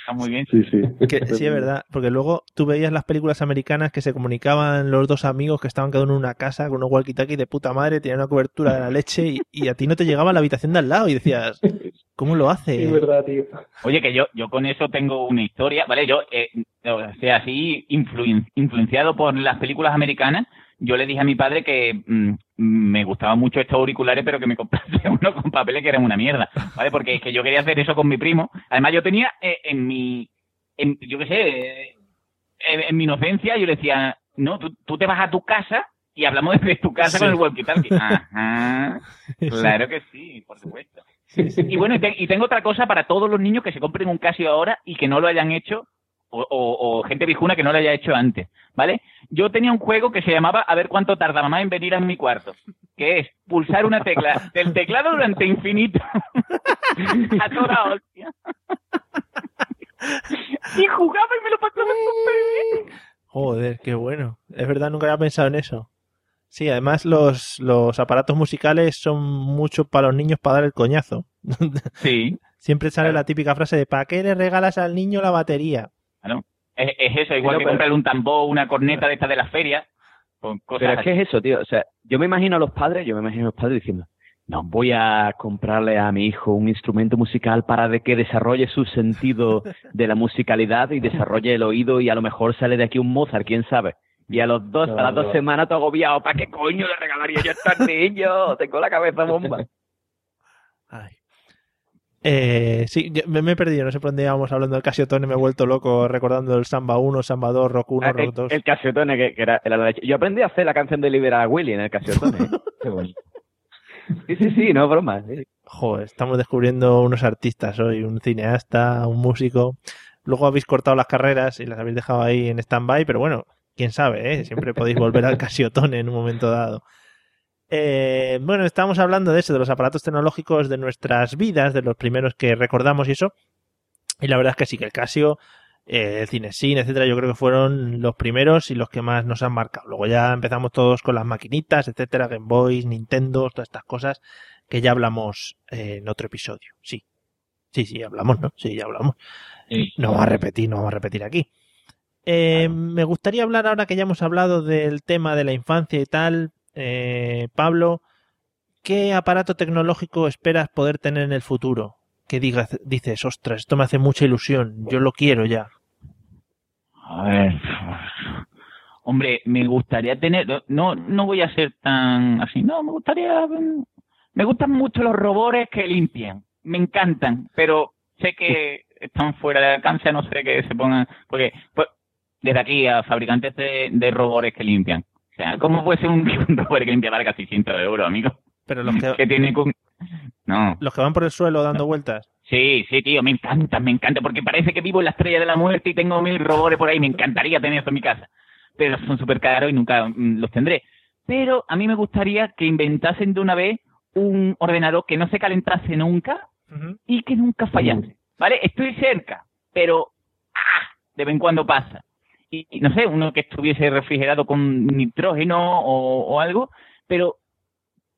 Está muy bien. Sí, sí. que- sí, es verdad, porque luego tú veías las películas americanas que se comunicaban los dos amigos que estaban cada uno en una casa con unos walkie-talkie de puta madre, tenían una cobertura de la leche y, y a ti no te llegaba a la habitación de al lado y decías, ¿cómo lo hace? verdad, tío. Oye, que yo, yo con eso tengo una historia, ¿vale? Yo, eh, o sea, así influen- influenciado por las películas americanas, yo le dije a mi padre que mm, me gustaban mucho estos auriculares, pero que me comprase uno con papeles que eran una mierda, ¿vale? Porque es que yo quería hacer eso con mi primo. Además, yo tenía eh, en mi, en, yo qué sé, eh, en, en mi inocencia, yo le decía, no, tú, tú te vas a tu casa y hablamos desde tu casa Sí. con el walkie-talkie. Ajá, claro que sí, por supuesto. Y bueno, y, te- y tengo otra cosa para todos los niños que se compren un Casio ahora y que no lo hayan hecho, o, o- o gente viejuna que no lo haya hecho antes, ¿vale? Yo tenía un juego que se llamaba A ver cuánto tardaba más en venir a mi cuarto, que es pulsar una tecla del teclado durante infinito. a toda hostia. y jugaba y me lo pasaba súper bien. Joder, qué bueno. Es verdad, nunca había pensado en eso. Sí, además los, los aparatos musicales son mucho para los niños para dar el coñazo. Sí. Siempre sale la típica frase de ¿para qué le regalas al niño la batería? Es, es eso, igual Pero, que pero- comprarle un tambor, una corneta de estas de las ferias, con cosas Pero es que es eso, tío. O sea, yo me imagino a los padres, yo me imagino a los padres diciendo, no, voy a comprarle a mi hijo un instrumento musical para de que desarrolle su sentido de la musicalidad y desarrolle el oído y a lo mejor sale de aquí un Mozart, quién sabe. Y a los dos, a las dos semanas todo agobiado, ¿para qué coño le regalaría yo a estos niños? Tengo la cabeza bomba. Eh, sí, yo- me, me he perdido, no sé por dónde íbamos hablando del Casiotone, me he vuelto loco recordando el Samba 1, Samba 2, Rock 1, Ah, Rock el, 2. el Casiotone, que, que era, era la leche. Yo aprendí a hacer la canción de Libera a Willy en el Casiotone. ¿eh? Sí, sí, sí, no, broma. sí. Joder, estamos descubriendo unos artistas hoy, un cineasta, un músico. Luego habéis cortado las carreras y las habéis dejado ahí en stand-by, pero bueno, quién sabe, ¿eh? Siempre podéis volver al Casiotone en un momento dado. Eh, bueno, estábamos hablando de eso, de los aparatos tecnológicos de nuestras vidas, de los primeros que recordamos y eso. Y la verdad es que sí, que el Casio, eh, el Cinesin, etcétera, yo creo que fueron los primeros y los que más nos han marcado. Luego ya empezamos todos con las maquinitas, etcétera, Game Boys, Nintendo, todas estas cosas que ya hablamos eh, en otro episodio. Sí. Sí, sí, hablamos, ¿no? Sí, ya hablamos. No vamos a repetir, no vamos a repetir aquí. Eh, Me gustaría hablar ahora que ya hemos hablado del tema de la infancia y tal. Eh, Pablo, ¿qué aparato tecnológico esperas poder tener en el futuro? Que digas, dices, ostras, esto me hace mucha ilusión, yo lo quiero ya. A ver. Hombre, me gustaría tener. No, no voy a ser tan así. No, me gustaría. Me gustan mucho los robores que limpian. Me encantan, pero sé que están fuera de alcance, no sé que se pongan. Porque, pues, desde aquí a fabricantes de, de robores que limpian. Sea, ¿cómo puede ser un, robot que limpia valga 600 euros, amigo? Pero los que, Que tiene. con- No. los que van por el suelo dando vueltas. Sí, sí, tío, me encanta, me encanta, porque parece que vivo en la estrella de la muerte y tengo mil robores por ahí, me encantaría tener eso en mi casa. Pero son súper caros y nunca mm, los tendré. Pero a mí me gustaría que inventasen de una vez un ordenador que no se calentase nunca y que nunca fallase. ¿vale? Estoy cerca, pero ¡ah! de vez en cuando pasa. No sé, uno que estuviese refrigerado con nitrógeno o, o algo, pero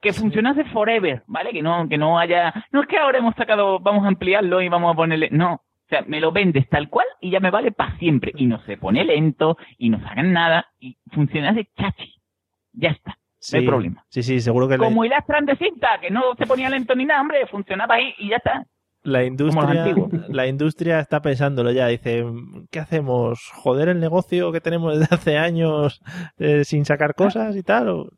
que funcionase forever, ¿vale? Que no, que no haya, no es que ahora hemos sacado, vamos a ampliarlo y vamos a ponerle, no. O sea, me lo vendes tal cual y ya me vale para siempre. Y no se pone lento y no sacan nada y funcionase chachi. Ya está. No hay problema. Sí, sí, seguro que Como el Astran de cinta, que no se ponía lento ni nada, hombre, funcionaba ahí y ya está. La industria, la industria está pensándolo ya. Dice, ¿qué hacemos? ¿Joder el negocio que tenemos desde hace años eh, sin sacar cosas y tal? ¿O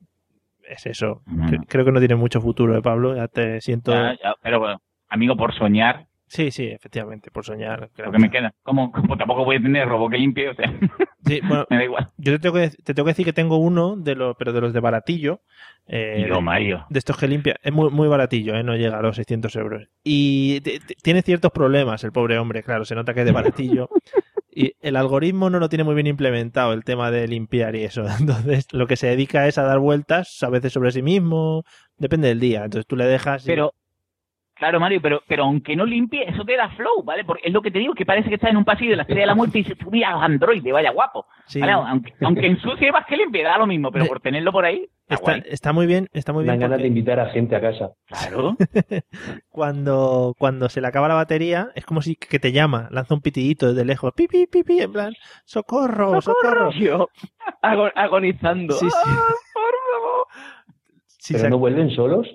Es eso. Cre- Creo que no tiene mucho futuro, ¿eh, Pablo? Ya te siento... Ya, ya, pero bueno, amigo, por soñar, Sí, sí, efectivamente, por soñar. lo que me queda. Como, como tampoco voy a tener robo que limpie, o sea, Sí, bueno, me da igual. Yo te tengo que, te tengo que decir que tengo uno, de los, pero de los de baratillo. eh, Yo, de- Mario. De estos que limpia. Es muy, muy baratillo, ¿eh? no llega a los 600 euros. Y te- te- tiene ciertos problemas el pobre hombre, claro, se nota que es de baratillo. y el algoritmo no lo tiene muy bien implementado, el tema de limpiar y eso. Entonces, lo que se dedica es a dar vueltas, a veces sobre sí mismo, depende del día. Entonces tú le dejas. y- Pero, claro, Mario, pero, pero aunque no limpie, eso te da flow, ¿vale? Porque es lo que te digo, que parece que estás en un pasillo de la estrella de la muerte y dices, tú mira los androides, vaya guapo. Sí. ¿Vale? Aunque, aunque ensucie más que limpie, da lo mismo, pero por tenerlo por ahí, está Está, guay. está muy bien, está muy bien. Dan ganas porque- de invitar a gente a casa. Claro. cuando, cuando se le acaba la batería, es como si que te llama, lanza un pitidito desde lejos, pi, pi, pi, pi, en plan, socorro, socorro. Yo, agonizando. Sí, sí. ¡Ah, por favor! Si ¿Pero se- no vuelven solos?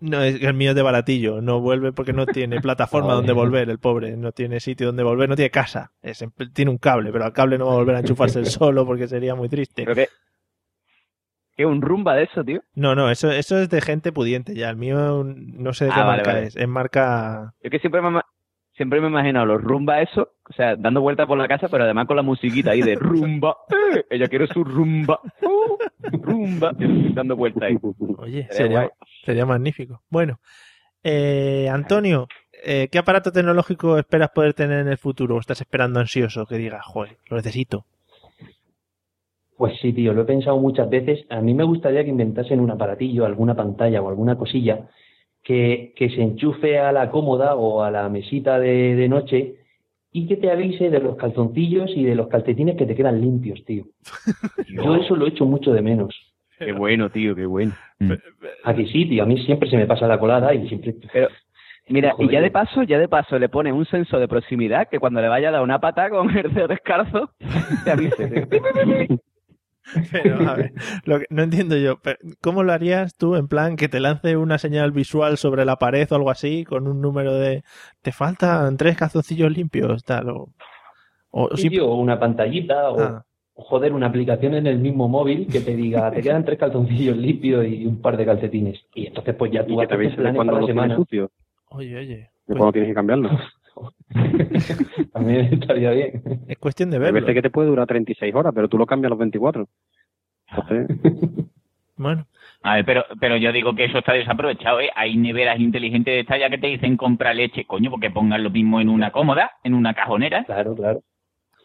No, es el mío es de baratillo, no vuelve porque no tiene plataforma donde volver, el pobre, no tiene sitio donde volver, no tiene casa, Es en- tiene un cable, pero al cable no va a volver a enchufarse el solo porque sería muy triste. Pero que un rumba de eso, tío. No, no, eso, eso es de gente pudiente ya, el mío no sé de qué Ah, vale, marca vale. es, es marca... Yo que siempre me, siempre me he imaginado los rumba eso, o sea, dando vueltas por la casa, pero además con la musiquita ahí de rumba. ¡Eh! Ella quiere su rumba. ¡Uh! rumba. Dando vueltas ahí. Oye, Sería sería, magnífico. Bueno, eh, Antonio, eh, ¿qué aparato tecnológico esperas poder tener en el futuro? ¿O estás esperando ansioso que digas, joder, lo necesito? Pues sí, tío, lo he pensado muchas veces. A mí me gustaría que inventasen un aparatillo, alguna pantalla o alguna cosilla que, que se enchufe a la cómoda o a la mesita de, de noche y que te avise de los calzoncillos y de los calcetines que te quedan limpios, tío. Yo eso lo echo mucho de menos. Qué bueno, tío, qué bueno. Aquí sí, tío, a mí siempre se me pasa la colada y siempre... Pero, mira, y ya de paso, ya de paso le pones un sensor de proximidad que cuando le vaya a dar una pata con el dedo descalzo, te avise. tío. Pero, a ver, lo que- no entiendo yo, pero, ¿cómo lo harías tú en plan que te lance una señal visual sobre la pared o algo así con un número de te faltan tres calzoncillos limpios, tal, o, o Sí, o una pantallita o, Ah. o, joder, una aplicación en el mismo móvil que te diga, te quedan tres calzoncillos limpios y un par de calcetines. Y entonces pues ya tú Y que te cuando la semana. sucio, Oye, oye, de cuando tienes que cambiarlo. También estaría bien. es cuestión de Hay verlo. veces que te puede durar 36 horas, pero tú lo cambias a los 24. Entonces, Bueno, A ver, pero, pero yo digo que eso está desaprovechado, ¿eh? Hay neveras inteligentes de esta ya que te dicen compra leche, coño, porque pongan lo mismo en una cómoda, en una cajonera. Claro, claro.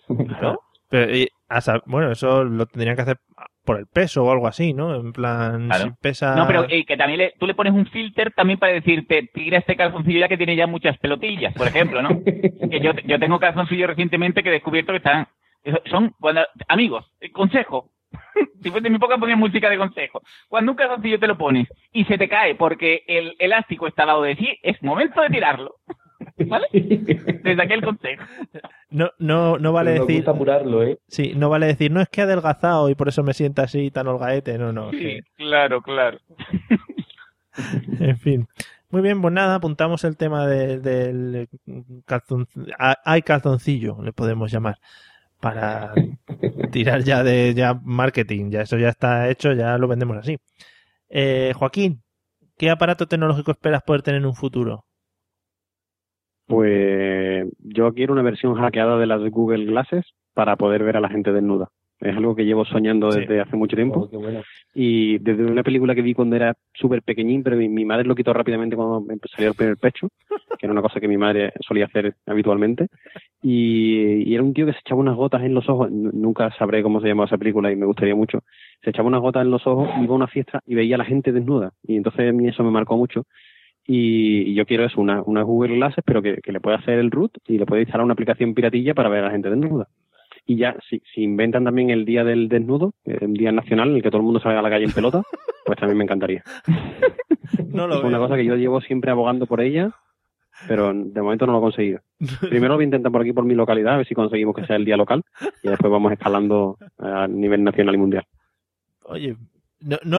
claro. Pero, y, a sab- bueno, eso lo tendrían que hacer por el peso o algo así, ¿no? En plan, Claro. si pesa... No, pero eh, que también le- tú le pones un filter también para decirte, tira este calzoncillo ya que tiene ya muchas pelotillas, por ejemplo, ¿no? que yo, yo tengo calzoncillos recientemente que he descubierto que están, son, cuando, amigos, eh, consejo, si fuese en mi época ponía música de consejo, cuando un calzoncillo te lo pones y se te cae porque el elástico está al lado de ti, es momento de tirarlo, ¿vale? Desde aquí el consejo. No, no, no vale Pero decir... apurarlo, ¿eh? Sí, no vale decir, no es que he adelgazado y por eso me sienta así tan holgaete, no, no. Sí, claro, claro. En fin. Muy bien, pues nada, apuntamos el tema de- del calzon, a- hay calzoncillo, le podemos llamar, para tirar ya de ya marketing, ya eso ya está hecho, ya lo vendemos así. Eh, Joaquín, ¿qué aparato tecnológico esperas poder tener en un futuro? Pues yo quiero una versión hackeada de las Google Glasses para poder ver a la gente desnuda. Es algo que llevo soñando Sí. desde hace mucho tiempo. Oh, qué bueno. Y desde una película que vi cuando era súper pequeñín, pero mi, mi madre lo quitó rápidamente cuando me salió el primer pecho, que era una cosa que mi madre solía hacer habitualmente. Y, y era un tío que se echaba unas gotas en los ojos, nunca sabré cómo se llamaba esa película y me gustaría mucho. Se echaba unas gotas en los ojos, iba a una fiesta y veía a la gente desnuda. Y entonces a mí eso me marcó mucho. Y, yo quiero eso, una, una Google Glasses, pero que, que le pueda hacer el root y le pueda instalar una aplicación piratilla para ver a la gente desnuda. Y ya, si, si inventan también el día del desnudo, el día nacional en el que todo el mundo salga a la calle en pelota, pues también me encantaría. No lo es una veo. cosa que yo llevo siempre abogando por ella, pero de momento no lo he conseguido. Primero lo voy a intentar por aquí, por mi localidad, a ver si conseguimos que sea el día local, y después vamos escalando a nivel nacional y mundial. Oye, no, no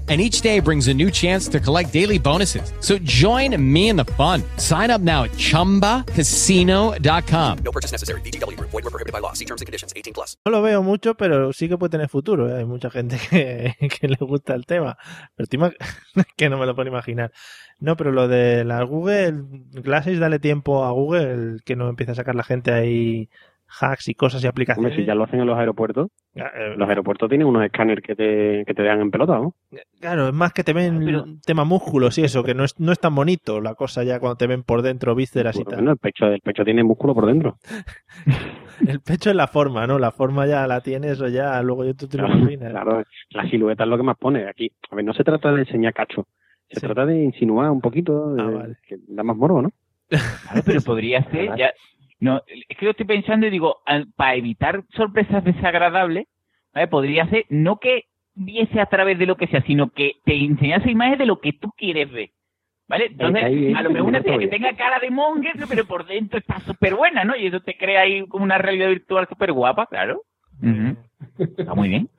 And each day brings a new chance to collect daily bonuses. So join me in the fun. Sign up now at chumbacasino.com. No purchase necessary. VGW Group. Void were prohibited by law. See terms and conditions. 18 plus. No lo veo mucho, pero sí que puede tener futuro. ¿eh? Hay mucha gente que, que le gusta el tema. Pero que no me lo puedo imaginar. No, pero lo de la Google Glasses, dale tiempo a Google que no empiece a sacar la gente ahí hacks y cosas y aplicaciones. Hombre, si ya lo hacen en los aeropuertos, Ya, eh, los aeropuertos tienen unos escáneres que te, que te dejan en pelota, ¿no? Claro, es más que te ven tema músculos y eso, que no es, no es tan bonito la cosa ya cuando te ven por dentro, vísceras y tal. Bueno, el pecho, el pecho tiene músculo por dentro. El pecho es la forma, ¿no? La forma ya la tienes o ya luego yo tú te lo Claro, imaginas. claro, la silueta es lo que más pone aquí. A ver, no se trata de enseñar cacho, se trata de insinuar un poquito, de- que da más morbo, ¿no? Claro, pero podría ser, ya, no, es que lo estoy pensando y digo, al- para evitar sorpresas desagradables, ¿vale? podría ser no que viese a través de lo que sea, sino que te enseñase imagen de lo que tú quieres ver. ¿Vale? Entonces, ahí a lo mejor una tía que tenga cara de monje, pero por dentro está súper buena, ¿no? Y eso te crea ahí como una realidad virtual súper guapa, claro. Está muy bien.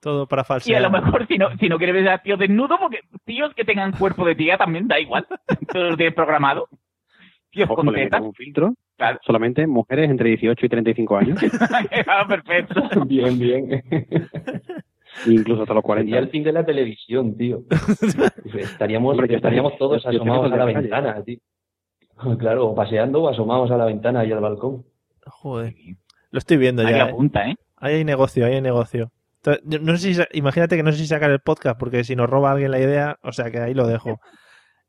Todo para Y a falsear. lo mejor si no, si no quieres ver a tíos desnudos, porque tíos que tengan cuerpo de tía también da igual. Todo lo tienes programado. Tíos Ojo, con tetas. un filtro. Claro. Solamente mujeres entre 18 y 35 años. Ah, perfecto. Bien, bien. incluso hasta los 40. Sería el fin de la televisión, tío. Estaríamos, Hombre, estaríamos estoy- todos asomados a la calle. ventana, tío. Claro, o paseando o asomados a la ventana y al balcón. Joder. Lo estoy viendo Ahí ya. apunta, ¿eh? Ahí hay negocio, ahí hay negocio. No sé si, imagínate que no sé si sacar el podcast, porque si nos roba alguien la idea, o sea que ahí lo dejo.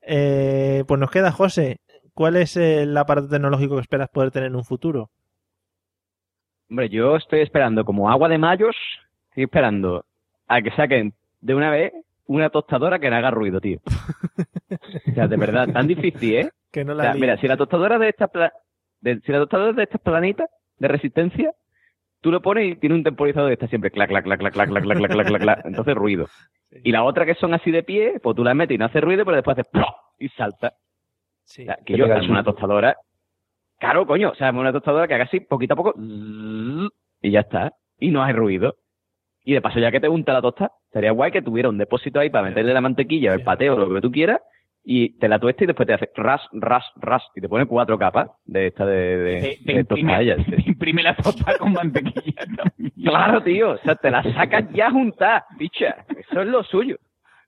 Eh, pues nos queda, José. ¿Cuál es el aparato tecnológico que esperas poder tener en un futuro? Hombre, yo estoy esperando como agua de mayos, estoy esperando a que saquen de una vez una tostadora que no haga ruido, tío. O sea, de verdad, tan difícil, ¿eh? Que no O la sea, líes. mira, si la tostadora de esta pla- de- si la tostadora de estas planitas de resistencia, tú lo pones y tiene un temporizador de esta siempre clac, clac, clac, clac, clac, clac, clac, clac, clac, clac, clac. entonces ruido. Y la otra que son así de pie, pues tú la metes y no hace ruido, pero después hace ¡plop! y salta. Que Que yo, hazme una tostadora, claro, coño, o sea, una tostadora que haga así, poquito a poco, y ya está. Y no hay ruido. Y de paso, ya que te unta la tosta, sería guay que tuviera un depósito ahí para meterle la mantequilla, el pateo, lo que tú quieras, y te la tuesta y después te hace ras, ras, ras, y te pone cuatro capas de esta de, de, Te, te de imprime, tostadillas. te imprime la tosta con mantequilla también. Claro, tío, o sea, te la sacas ya juntada, bicha. Eso es lo suyo.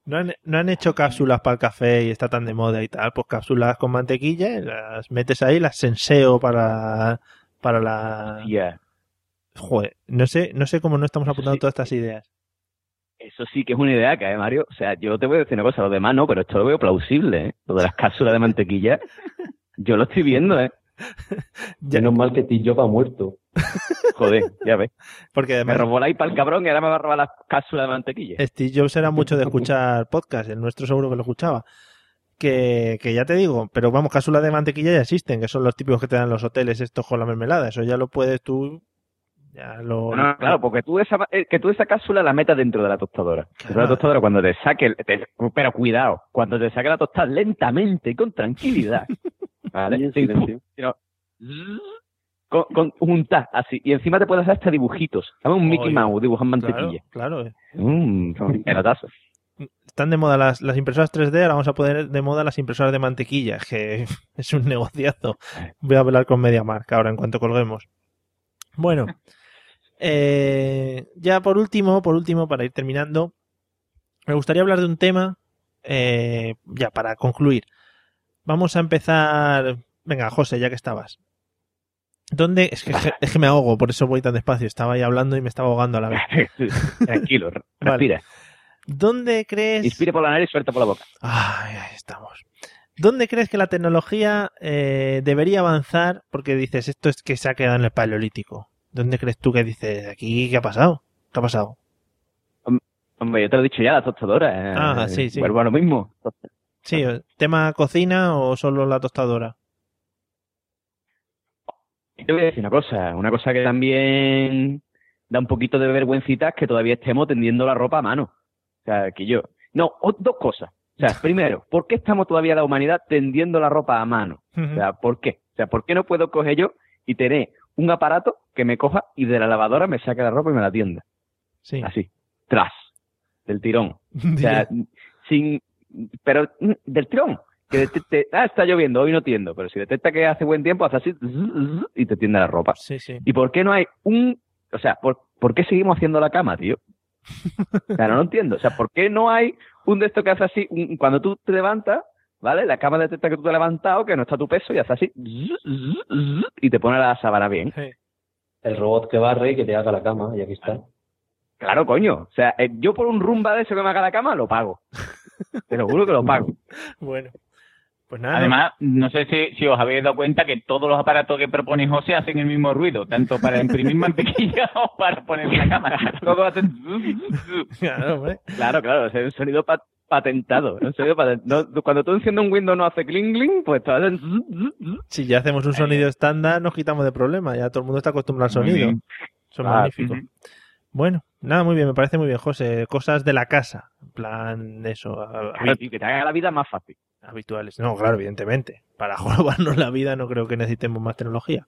¿No han, no han hecho cápsulas para el café y está tan de moda y tal? Pues cápsulas con mantequilla, las metes ahí, las senseo para, para la... Ya. Joder, no sé, no sé cómo no estamos apuntando todas estas ideas. Eso sí que es una idea que, ¿eh, Mario? O sea, yo te voy a decir una cosa, los demás no, pero esto lo veo plausible, ¿eh? Lo de las cápsulas de mantequilla, yo lo estoy viendo, ¿eh? Menos mal que Jobs ha muerto. Joder, ya ves. Porque Me además robó la iPad el cabrón y ahora me va a robar las cápsulas de mantequilla. Steve Jobs era mucho de escuchar podcast, el nuestro seguro que lo escuchaba. Que, que ya te digo, pero vamos, cápsulas de mantequilla ya existen, que son los típicos que te dan los hoteles estos con la mermelada. Eso ya lo puedes tú. Ya lo. No, no, claro, porque tú esa, eh, que tú esa cápsula la metas dentro de la tostadora. Dentro de la tostadora, cuando te saque, te- pero cuidado, cuando te saque la tostada lentamente y con tranquilidad. ¿Vale? Sino- zzz, con, con juntas así. Y encima te puedes hacer hasta dibujitos. ¿Sabes? Un Mickey Oye, Mouse dibujando Claro, mantequilla. claro. Mmm, pelotazo. Están de moda las, las impresoras 3D, ahora vamos a poner de moda las impresoras de mantequilla, que es un negociazo. Voy a hablar con MediaMark ahora en cuanto colguemos. Bueno, eh, ya por último, por último, para ir terminando, me gustaría hablar de un tema, eh, ya para concluir. Vamos a empezar. Venga, José, ya que estabas. ¿Dónde? Es que, es que me ahogo, por eso voy tan despacio. Estaba ahí hablando y me estaba ahogando a la vez. Tranquilo, Vale. respira. ¿Dónde crees? Inspire por la nariz, suelta por la boca. Ay, ahí estamos. ¿Dónde crees que la tecnología eh, debería avanzar? Porque dices, esto es que se ha quedado en el paleolítico. ¿Dónde crees tú que dices, aquí qué ha pasado? ¿Qué ha pasado? Hombre, yo te lo he dicho ya, la tostadora. eh, Ah, sí, sí. Vuelvo a lo mismo. Sí, ¿tema cocina o solo la tostadora? Te voy a decir una cosa, una cosa que también da un poquito de vergüencita es que todavía estemos tendiendo la ropa a mano. O sea, que yo... No, o- dos cosas. O sea, primero, ¿por qué estamos todavía la humanidad tendiendo la ropa a mano? O sea, ¿por qué? O sea, ¿por qué no puedo coger yo y tener un aparato que me coja y de la lavadora me saque la ropa y me la tienda? Sí. Así, tras, del tirón. O sea, sin... Pero mm, del tirón. Que detecte, ah, está lloviendo, hoy no tiendo, pero si detecta que hace buen tiempo, hace así y te tiende la ropa. Sí, sí. ¿Y por qué no hay un... O sea, ¿por, por qué seguimos haciendo la cama, tío? O sea, no lo entiendo. O sea, ¿por qué no hay un de estos que hace así, un- cuando tú te levantas, ¿vale? La cama detecta que tú te has levantado, que no está tu peso y hace así y te pone la sábana bien. El robot que barre y que te haga la cama, y aquí está. Claro, coño. O sea, eh, yo por un rumba de eso que me haga la cama, lo pago. Te lo juro que lo pago. Bueno, pues nada. Además, no sé si, si os habéis dado cuenta que todos los aparatos que propone José hacen el mismo ruido, tanto para imprimir mantequilla o para poner la cámara. Todos hacen... Claro, hombre. Claro, claro, es un sonido pa- patentado. Un sonido no, cuando tú enciendes un Windows no hace cling cling, pues te hacen... Si ya hacemos un sonido estándar, nos quitamos de problema. Ya todo el mundo está acostumbrado al sonido. Son Ah, magníficos. Bueno, nada, muy bien, me parece muy bien, José. Cosas de la casa. En plan, eso. a- a- Claro, que te haga la vida más fácil. Habituales. No, claro, evidentemente. Para jorobarnos la vida no creo que necesitemos más tecnología.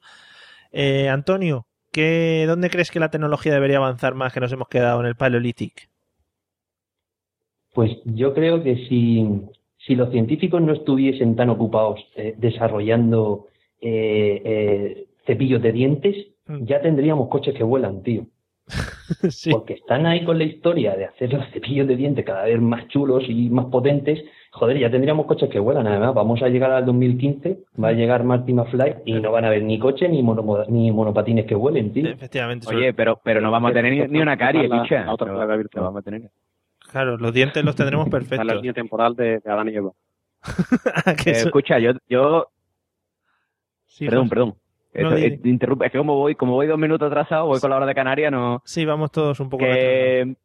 Eh, Antonio, ¿qué, ¿dónde crees que la tecnología debería avanzar más que nos hemos quedado en el Paleolític? Pues yo creo que si, si los científicos no estuviesen tan ocupados eh, desarrollando eh, eh, cepillos de dientes, ya tendríamos coches que vuelan, tío. Porque están ahí con la historia de hacer los cepillos de dientes cada vez más chulos y más potentes. Joder, ya tendríamos coches que vuelan. Además, vamos a llegar al 2015, va a llegar Marty McFly y no van a haber ni coches ni, mono- ni monopatines que vuelen, tío. Efectivamente. Oye, pero, pero no vamos a tener ni, ni una carie, La- picha. la otra plaga virtual. vamos a tener. Claro, los dientes los tendremos Está la perfectos. línea temporal de, de Adán y Eva. Eh, escucha, yo, yo Sí, perdón, José. perdón. No, Esto- eh, interrumpe. Es que como voy, como voy dos minutos atrasado, voy con la hora de Canarias, no. Sí, vamos todos un poco que,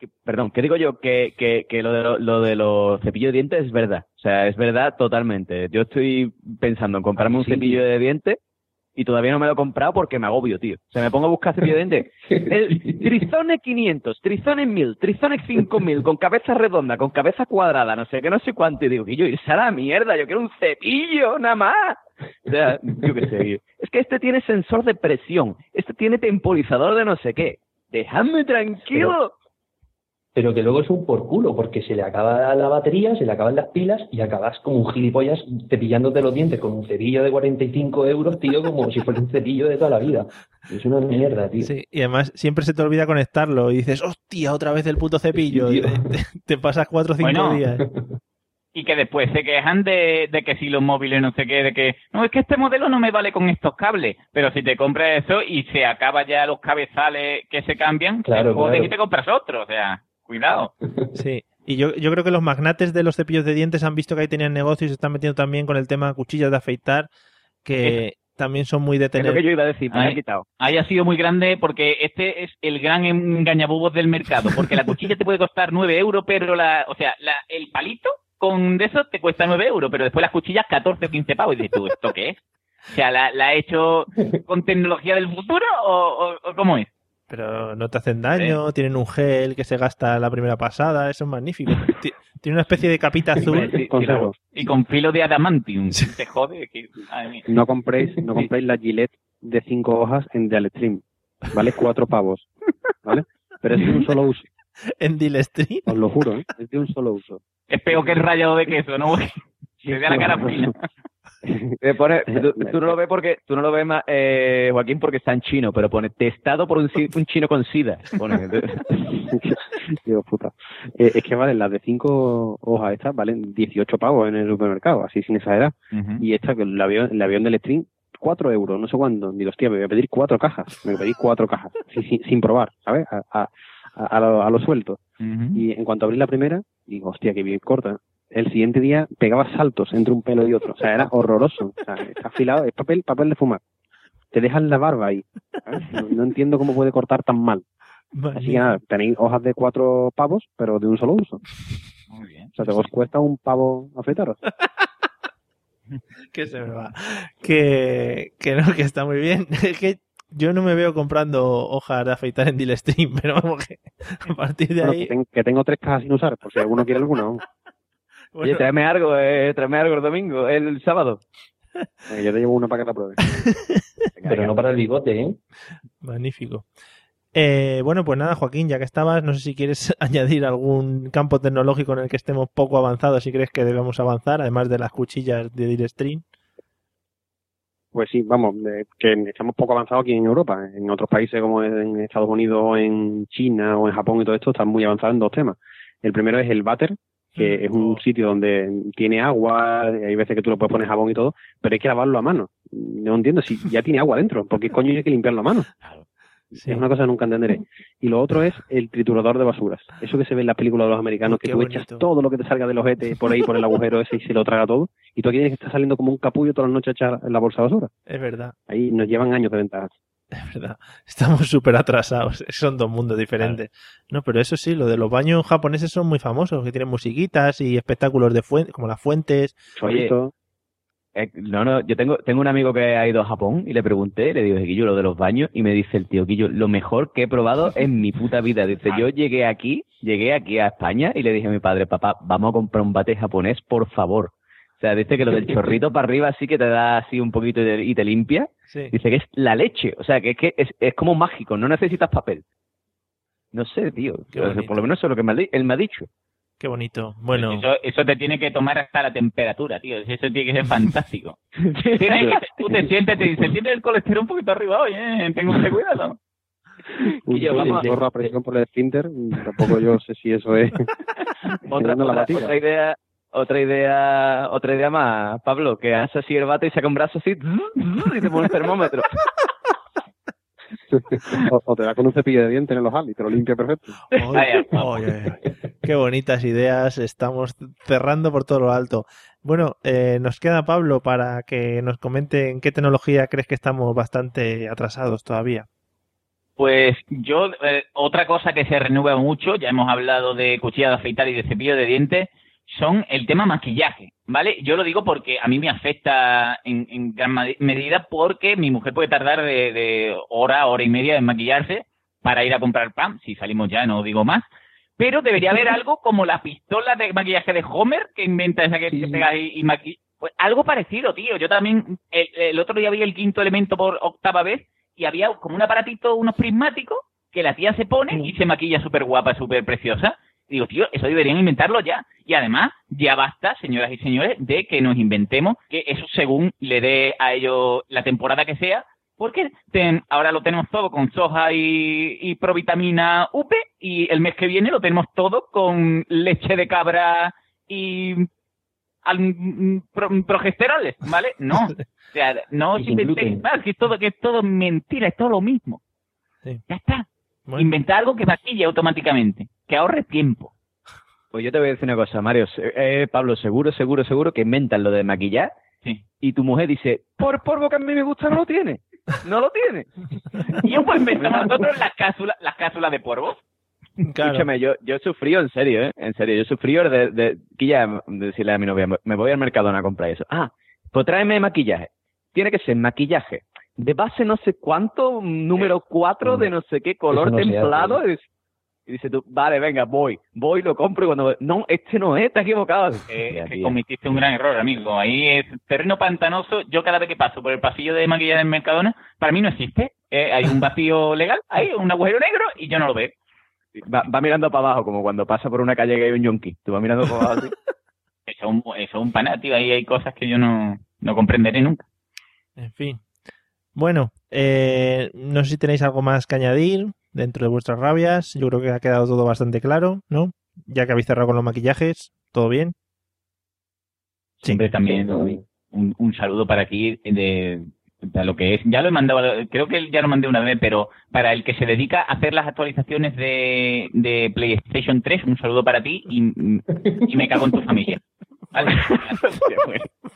que- perdón, que digo yo que, que, que lo, de lo, lo de los cepillos de dientes es verdad. O sea, es verdad totalmente. Yo estoy pensando en comprarme un Sí. cepillo de dientes y todavía no me lo he comprado porque me agobio, tío. O sea, me pongo a buscar cepillo de dientes. El Trizone 500, Trizone 1000, Trizone 5000, con cabeza redonda, con cabeza cuadrada, no sé qué, no sé cuánto. Y digo, que yo irse a la mierda, yo quiero un cepillo, nada más. O sea, yo qué sé. Es que este tiene sensor de presión, este tiene temporizador de no sé qué. Déjame tranquilo. Pero que luego es un por culo, porque se le acaba la batería, se le acaban las pilas y acabas como un gilipollas cepillándote los dientes con un cepillo de 45 euros, tío, como si fuera un cepillo de toda la vida. Es una mierda, tío. Sí, y además siempre se te olvida conectarlo y dices, hostia, otra vez el puto cepillo. Sí, te, tío. te- te pasas cuatro o cinco Bueno. días. Y que después se quejan de, de que si los móviles no sé qué, de que no, es que este modelo no me vale con estos cables. Pero si te compras eso y se acaba ya los cabezales que se cambian, Claro, te jodes claro. y te compras otro. O sea, cuidado. Sí. Y yo, yo creo que los magnates de los cepillos de dientes han visto que ahí tenían negocios y se están metiendo también con el tema cuchillas de afeitar, que también son muy de Es lo que yo iba a decir, me Ay. he quitado. Ahí ha sido muy grande porque este es el gran engañabubos del mercado. Porque la cuchilla te puede costar 9 euros, pero la, o sea, la, el palito con de eso te cuesta 9 euros, pero después las cuchillas 14 o 15 pavos. Y dices tú, ¿esto qué es? O sea, ¿la, la ha hecho con tecnología del futuro o, o- o cómo es? Pero no te hacen daño, tienen un gel que se gasta la primera pasada, eso es magnífico. Ti- Tiene una especie de capita azul. Sí, sí, Consejo. Y con filo de adamantium. Te jode. Que. No compréis, no compréis la Gillette de cinco hojas en Delestream. Vale cuatro pavos. ¿Vale? Pero es de un solo uso. En Dilestream. Os lo juro, ¿eh? Es de un solo uso. Es peor que el rayado de queso, ¿no? Se ve a la cara fina. Eh, pone- tú, tú no lo ves porque tú no lo ves más, eh, Joaquín porque está en chino, pero pone testado por un, chino con sida. Pone. Dios puta. Eh, es que valen las de cinco hojas estas, valen 18 pavos en el supermercado, así sin exagerar. Y esta, que veo, la veo en del stream, 4 euros, no sé cuándo. Digo, hostia, me voy a pedir cuatro cajas. Me voy a pedir cuatro cajas, sí, sí, sin probar, ¿sabes? A, a, a, a lo, a lo suelto. Y en cuanto abrí la primera, digo, hostia, que bien corta. El siguiente día pegaba saltos entre un pelo y otro. O sea, era horroroso. O sea, está afilado, es papel, papel de fumar. Te dejan la barba ahí. No, no entiendo cómo puede cortar tan mal. Así que nada, tenéis hojas de cuatro pavos, pero de un solo uso. Muy bien. O sea, te os cuesta un pavo afeitaros. que se me va. Que, que no, que está muy bien. Es que yo no me veo comprando hojas de afeitar en Dilestream, pero vamos que a partir de Bueno, ahí. que tengo tres cajas sin usar, por si alguno quiere alguna. Oye, tráeme algo, eh, tráeme algo el domingo, el sábado. Eh, yo te llevo una para que la pruebes. Pero no para el bigote, ¿eh? Magnífico. Eh, bueno, pues nada, Joaquín, ya que estabas, no sé si quieres añadir algún campo tecnológico en el que estemos poco avanzados, si crees que debemos avanzar, además de las cuchillas de Dilestream. Pues sí, vamos, que estamos poco avanzados aquí en Europa. En otros países como en Estados Unidos, o en China o en Japón y todo esto, están muy avanzados en dos temas. El primero es el váter, que es un sitio donde tiene agua, hay veces que tú lo puedes poner jabón y todo, pero hay que lavarlo a mano. No entiendo si ya tiene agua dentro, ¿por qué coño hay que limpiarlo a mano? Es una cosa que nunca entenderé. Y lo otro es el triturador de basuras. Eso que se ve en las películas de los americanos, que tú echas todo lo que te salga del ojete por ahí, por el agujero ese y se lo traga todo. Y tú aquí tienes que estar saliendo como un capullo todas las noches a echar la bolsa de basura. Es verdad, Ahí nos llevan años de ventaja. es verdad. Estamos súper atrasados, son dos mundos diferentes. No, pero eso sí, lo de los baños japoneses son muy famosos, que tienen musiquitas y espectáculos de fuentes, como las fuentes. Oye, eh, no, no, yo tengo, tengo un amigo que ha ido a Japón y le pregunté, le digo, Guillo, lo de los baños, y me dice el tío, Guillo, lo mejor que he probado en mi puta vida. Dice, yo llegué aquí, llegué aquí a España y le dije a mi padre, papá, vamos a comprar un bate japonés, por favor. O sea, dice que lo del chorrito para arriba sí que te da así un poquito y te, y te limpia. Sí. Dice que es la leche, o sea, que es que es, es como mágico, no necesitas papel. No sé, tío. O sea, por lo menos eso es lo que me ha di- él me ha dicho. Qué bonito. Bueno, Eso, eso te tiene que tomar hasta la temperatura, tío. Eso tiene que ser fantástico. Tienes que- tú te sientes, te dice, tienes el colesterol un poquito arriba hoy, ¿eh? Tengo que cuidado. Un Y yo, vamos a- presión por el esfínter, tampoco yo sé si eso es otra, la otra idea otra idea otra idea más Pablo que hace así el bate y saca un brazo así y te pone un termómetro o, o te da con un cepillo de dientes en el ojal y te lo limpia perfecto. Qué bonitas ideas, estamos cerrando por todo lo alto. Bueno, eh, nos queda Pablo para que nos comente en qué tecnología crees que estamos bastante atrasados todavía. Pues yo, eh, otra cosa que se renueva mucho, ya hemos hablado de cuchilla de afeitar y de cepillo de dientes, son el tema maquillaje, ¿vale? Yo lo digo porque a mí me afecta en, en gran medida porque mi mujer puede tardar de, de hora, hora y media en maquillarse para ir a comprar pan, si salimos ya, no digo más. Pero debería haber algo como la pistola de maquillaje de Homer, que inventa esa que, que pega y, y maqui- Pues algo parecido, tío. Yo también, el, el otro día vi el quinto elemento por octava vez y había como un aparatito, unos prismáticos, que la tía se pone y se maquilla súper guapa, súper preciosa. Digo, tío, eso deberían inventarlo ya. Y además, ya basta, señoras y señores, de que nos inventemos que eso según le dé a ellos la temporada que sea, porque ten- ahora lo tenemos todo con soja y, y provitamina UP y el mes que viene lo tenemos todo con leche de cabra y al- pro- progesteroles, ¿vale? No, o sea, no inventéis gluten. más, que es todo, que es todo mentira, es todo lo mismo. Ya está. Inventar algo que maquille automáticamente, que ahorre tiempo. pues yo te voy a decir una cosa Mario eh, Pablo seguro seguro seguro que inventan lo de maquillar Sí. y tu mujer dice por polvo que a mí me gusta no lo tiene no lo tiene Y yo pues inventamos nosotros las cápsulas, las cápsulas de polvo. Escúchame, yo, yo he sufrido, en serio, ¿eh? En serio, yo he sufrido de, de, que ya decirle a mi novia, me voy al Mercadona a comprar eso. Ah, pues tráeme maquillaje. Tiene que ser maquillaje de base no sé cuánto, número 4 de no sé qué, color no templado. Es, Y dices tú, vale, venga, voy, voy, lo compro y cuando... No, este no es, te has equivocado. Eh, que cometiste un gran error, amigo. Ahí es terreno pantanoso. Yo cada vez que paso por el pasillo de maquillaje del Mercadona, para mí no existe. Eh, hay un vacío legal, hay un agujero negro y yo no lo veo. Va, va mirando para abajo, como cuando pasa por una calle que hay un yonki. Tú vas mirando para abajo así. Eso es un, eso es un panatio. Ahí hay cosas que yo no, no comprenderé nunca. En fin. Bueno, eh, no sé si tenéis algo más que añadir dentro de vuestras rabias. Yo creo que ha quedado todo bastante claro, ¿no? Ya que habéis cerrado con los maquillajes, ¿todo bien? Siempre también un, un saludo para aquí de, de lo que es. Ya lo he mandado, creo que ya lo mandé una vez, pero para el que se dedica a hacer las actualizaciones de, de PlayStation 3, un saludo para ti y, y me cago en tu familia. ¿Vale?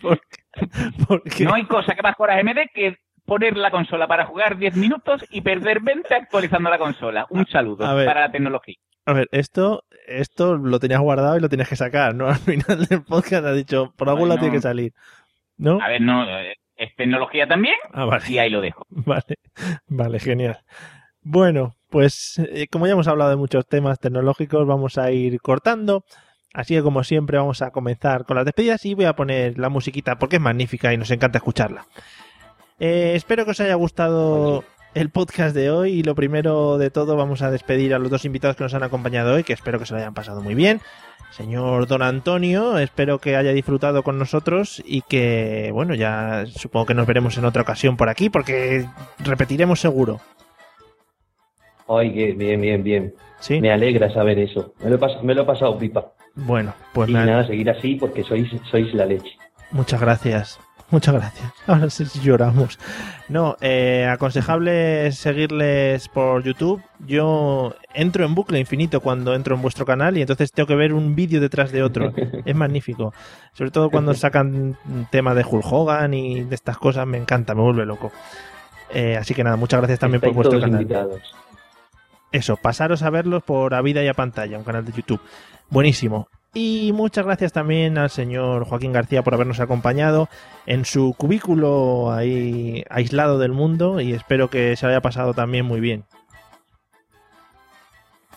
No hay cosa que más coraje me dé que poner la consola para jugar 10 minutos y perder 20 actualizando la consola. Un saludo para la tecnología. A ver, esto, esto lo tenías guardado y lo tenías que sacar, ¿no? Al final del podcast has dicho, por algún lado tiene que salir. ¿No? A ver, no, eh, es tecnología también Ah, vale. y ahí lo dejo. Vale, vale, genial. Bueno, pues eh, como ya hemos hablado de muchos temas tecnológicos, vamos a ir cortando. Así que como siempre vamos a comenzar con las despedidas y voy a poner la musiquita porque es magnífica y nos encanta escucharla. Eh, espero que os haya gustado el podcast de hoy y lo primero de todo vamos a despedir a los dos invitados que nos han acompañado hoy, que espero que se lo hayan pasado muy bien. Señor Don Antonio, espero que haya disfrutado con nosotros y que, bueno, ya supongo que nos veremos en otra ocasión por aquí porque repetiremos seguro. Ay, bien, bien, bien. Sí. Me alegra saber eso. Me lo he, pas- me lo he pasado pipa. Bueno, pues y me- nada, seguir así porque sois, sois la leche. muchas gracias. Muchas gracias. Ahora sí lloramos. No, eh, aconsejable seguirles por YouTube. Yo entro en bucle infinito cuando entro en vuestro canal y entonces tengo que ver un vídeo detrás de otro. Es magnífico. Sobre todo cuando sacan temas de Hulk Hogan y de estas cosas, me encanta, me vuelve loco. Eh, así que nada, muchas gracias también por vuestro canal. invitados. Eso, pasaros a verlos por A Vida y a Pantalla, un canal de YouTube. Buenísimo. Y muchas gracias también al señor Joaquín García por habernos acompañado en su cubículo ahí aislado del mundo y espero que se lo haya pasado también muy bien.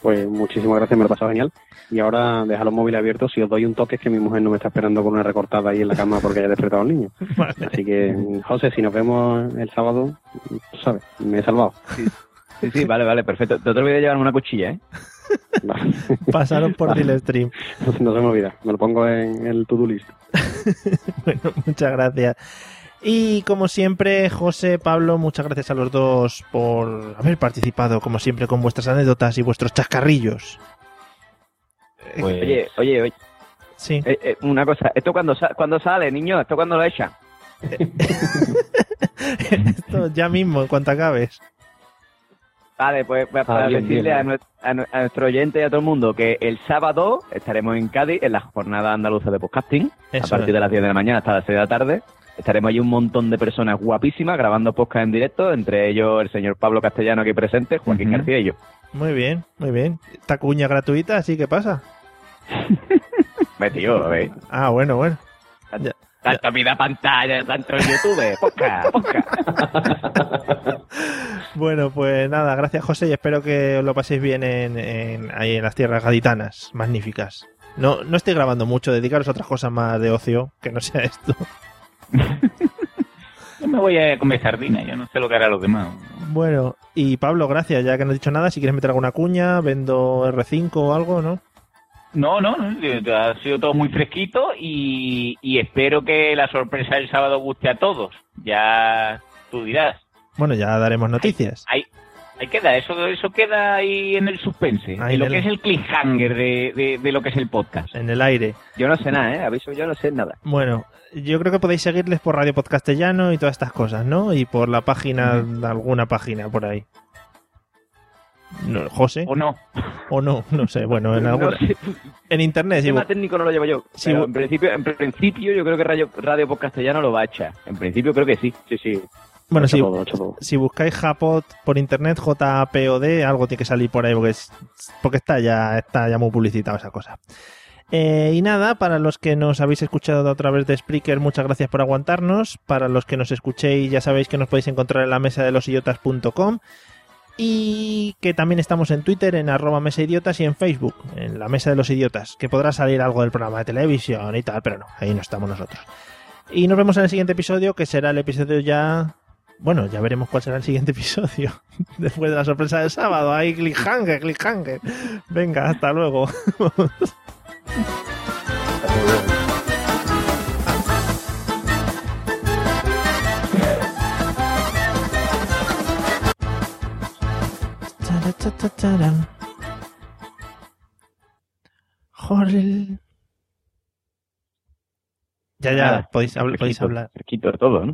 Pues muchísimas gracias, me lo he pasado genial. Y ahora deja los móviles abiertos. Si os doy un toque, es que mi mujer no me está esperando con una recortada ahí en la cama porque haya despertado al niño. Así que, José, si nos vemos el sábado, sabes, me he salvado. Sí, sí, vale, vale, perfecto. Te otro olvides llevarme una cuchilla, ¿eh? Pasaron por Vale. Dilestream. No se me olvida, me lo pongo en el to-do list. Bueno, muchas gracias. Y como siempre, José, Pablo, muchas gracias a los dos por haber participado, como siempre, con vuestras anécdotas y vuestros chascarrillos. Oye, oye, oye. Sí. Eh, eh, una cosa, ¿esto cuando, sa- cuando sale, niño? ¿Esto cuando lo echan? Esto ya mismo, en cuanto acabes. Vale, pues, pues para Ah, bien, decirle bien. A, nue- a nue- a nuestro oyente y a todo el mundo que el sábado estaremos en Cádiz en la jornada andaluza de podcasting Eso a partir es. de las 10 de la mañana hasta las 6 de la tarde. Estaremos allí un montón de personas guapísimas grabando podcast en directo, entre ellos el señor Pablo Castellano aquí presente, Joaquín Ujú. García y yo. Muy bien, muy bien. Esta cuña gratuita, así que pasa. Ve, tío. Ah, bueno, bueno. Tanto vida pantalla, tanto en YouTube, podcast, podcast. Bueno, pues nada, gracias José y espero que os lo paséis bien en, en- ahí en las tierras gaditanas, magníficas. No, no estoy grabando mucho, dedicaros a otras cosas más de ocio, que no sea esto. Yo me voy a comer sardina, yo no sé lo que hará los demás. Bueno, y Pablo, gracias, ya que no has dicho nada, si quieres meter alguna cuña, vendo R5 o algo, ¿no? No, no, no, ha sido todo muy fresquito y, y espero que la sorpresa del sábado guste a todos. Ya tú dirás. Bueno, ya daremos noticias. Hay, hay queda, eso, eso queda ahí en el suspense, Ahí en lo que es el cliffhanger de, de, de lo que es el podcast. En el aire. Yo no sé nada, ¿eh? Aviso, yo no sé nada. Bueno, yo creo que podéis seguirles por Radio Podcastellano y todas estas cosas, ¿no? Y por la página, alguna página por ahí. No, José. O no. O no, no sé. Bueno, en No alguna. sé. En internet, El tema técnico no lo llevo yo. Sí, pero bu- en principio, en principio yo creo que Radio, Radio Castellano lo va a echar. En principio creo que sí. Sí, sí. Bueno, si, todo. si buscáis Japod por internet, J-P-O-D, algo tiene que salir por ahí porque, es- porque está, ya, está ya muy publicitado esa cosa. Eh, y nada, para los que nos habéis escuchado a través de Spreaker, muchas gracias por aguantarnos. Para los que nos escuchéis, ya sabéis que nos podéis encontrar en la mesa de los idiotas.com. Y que también estamos en Twitter, en arroba mesa idiotas y en Facebook, en la mesa de los idiotas, que podrá salir algo del programa de televisión y tal, pero no, ahí no estamos nosotros. Y nos vemos en el siguiente episodio, que será el episodio ya... Bueno, ya veremos cuál será el siguiente episodio. Después de la sorpresa del sábado. Ahí, cliffhanger, cliffhanger. Venga, hasta luego. Jorge. Ya, ya, podéis, habl- podéis hablar. Todo, ¿no?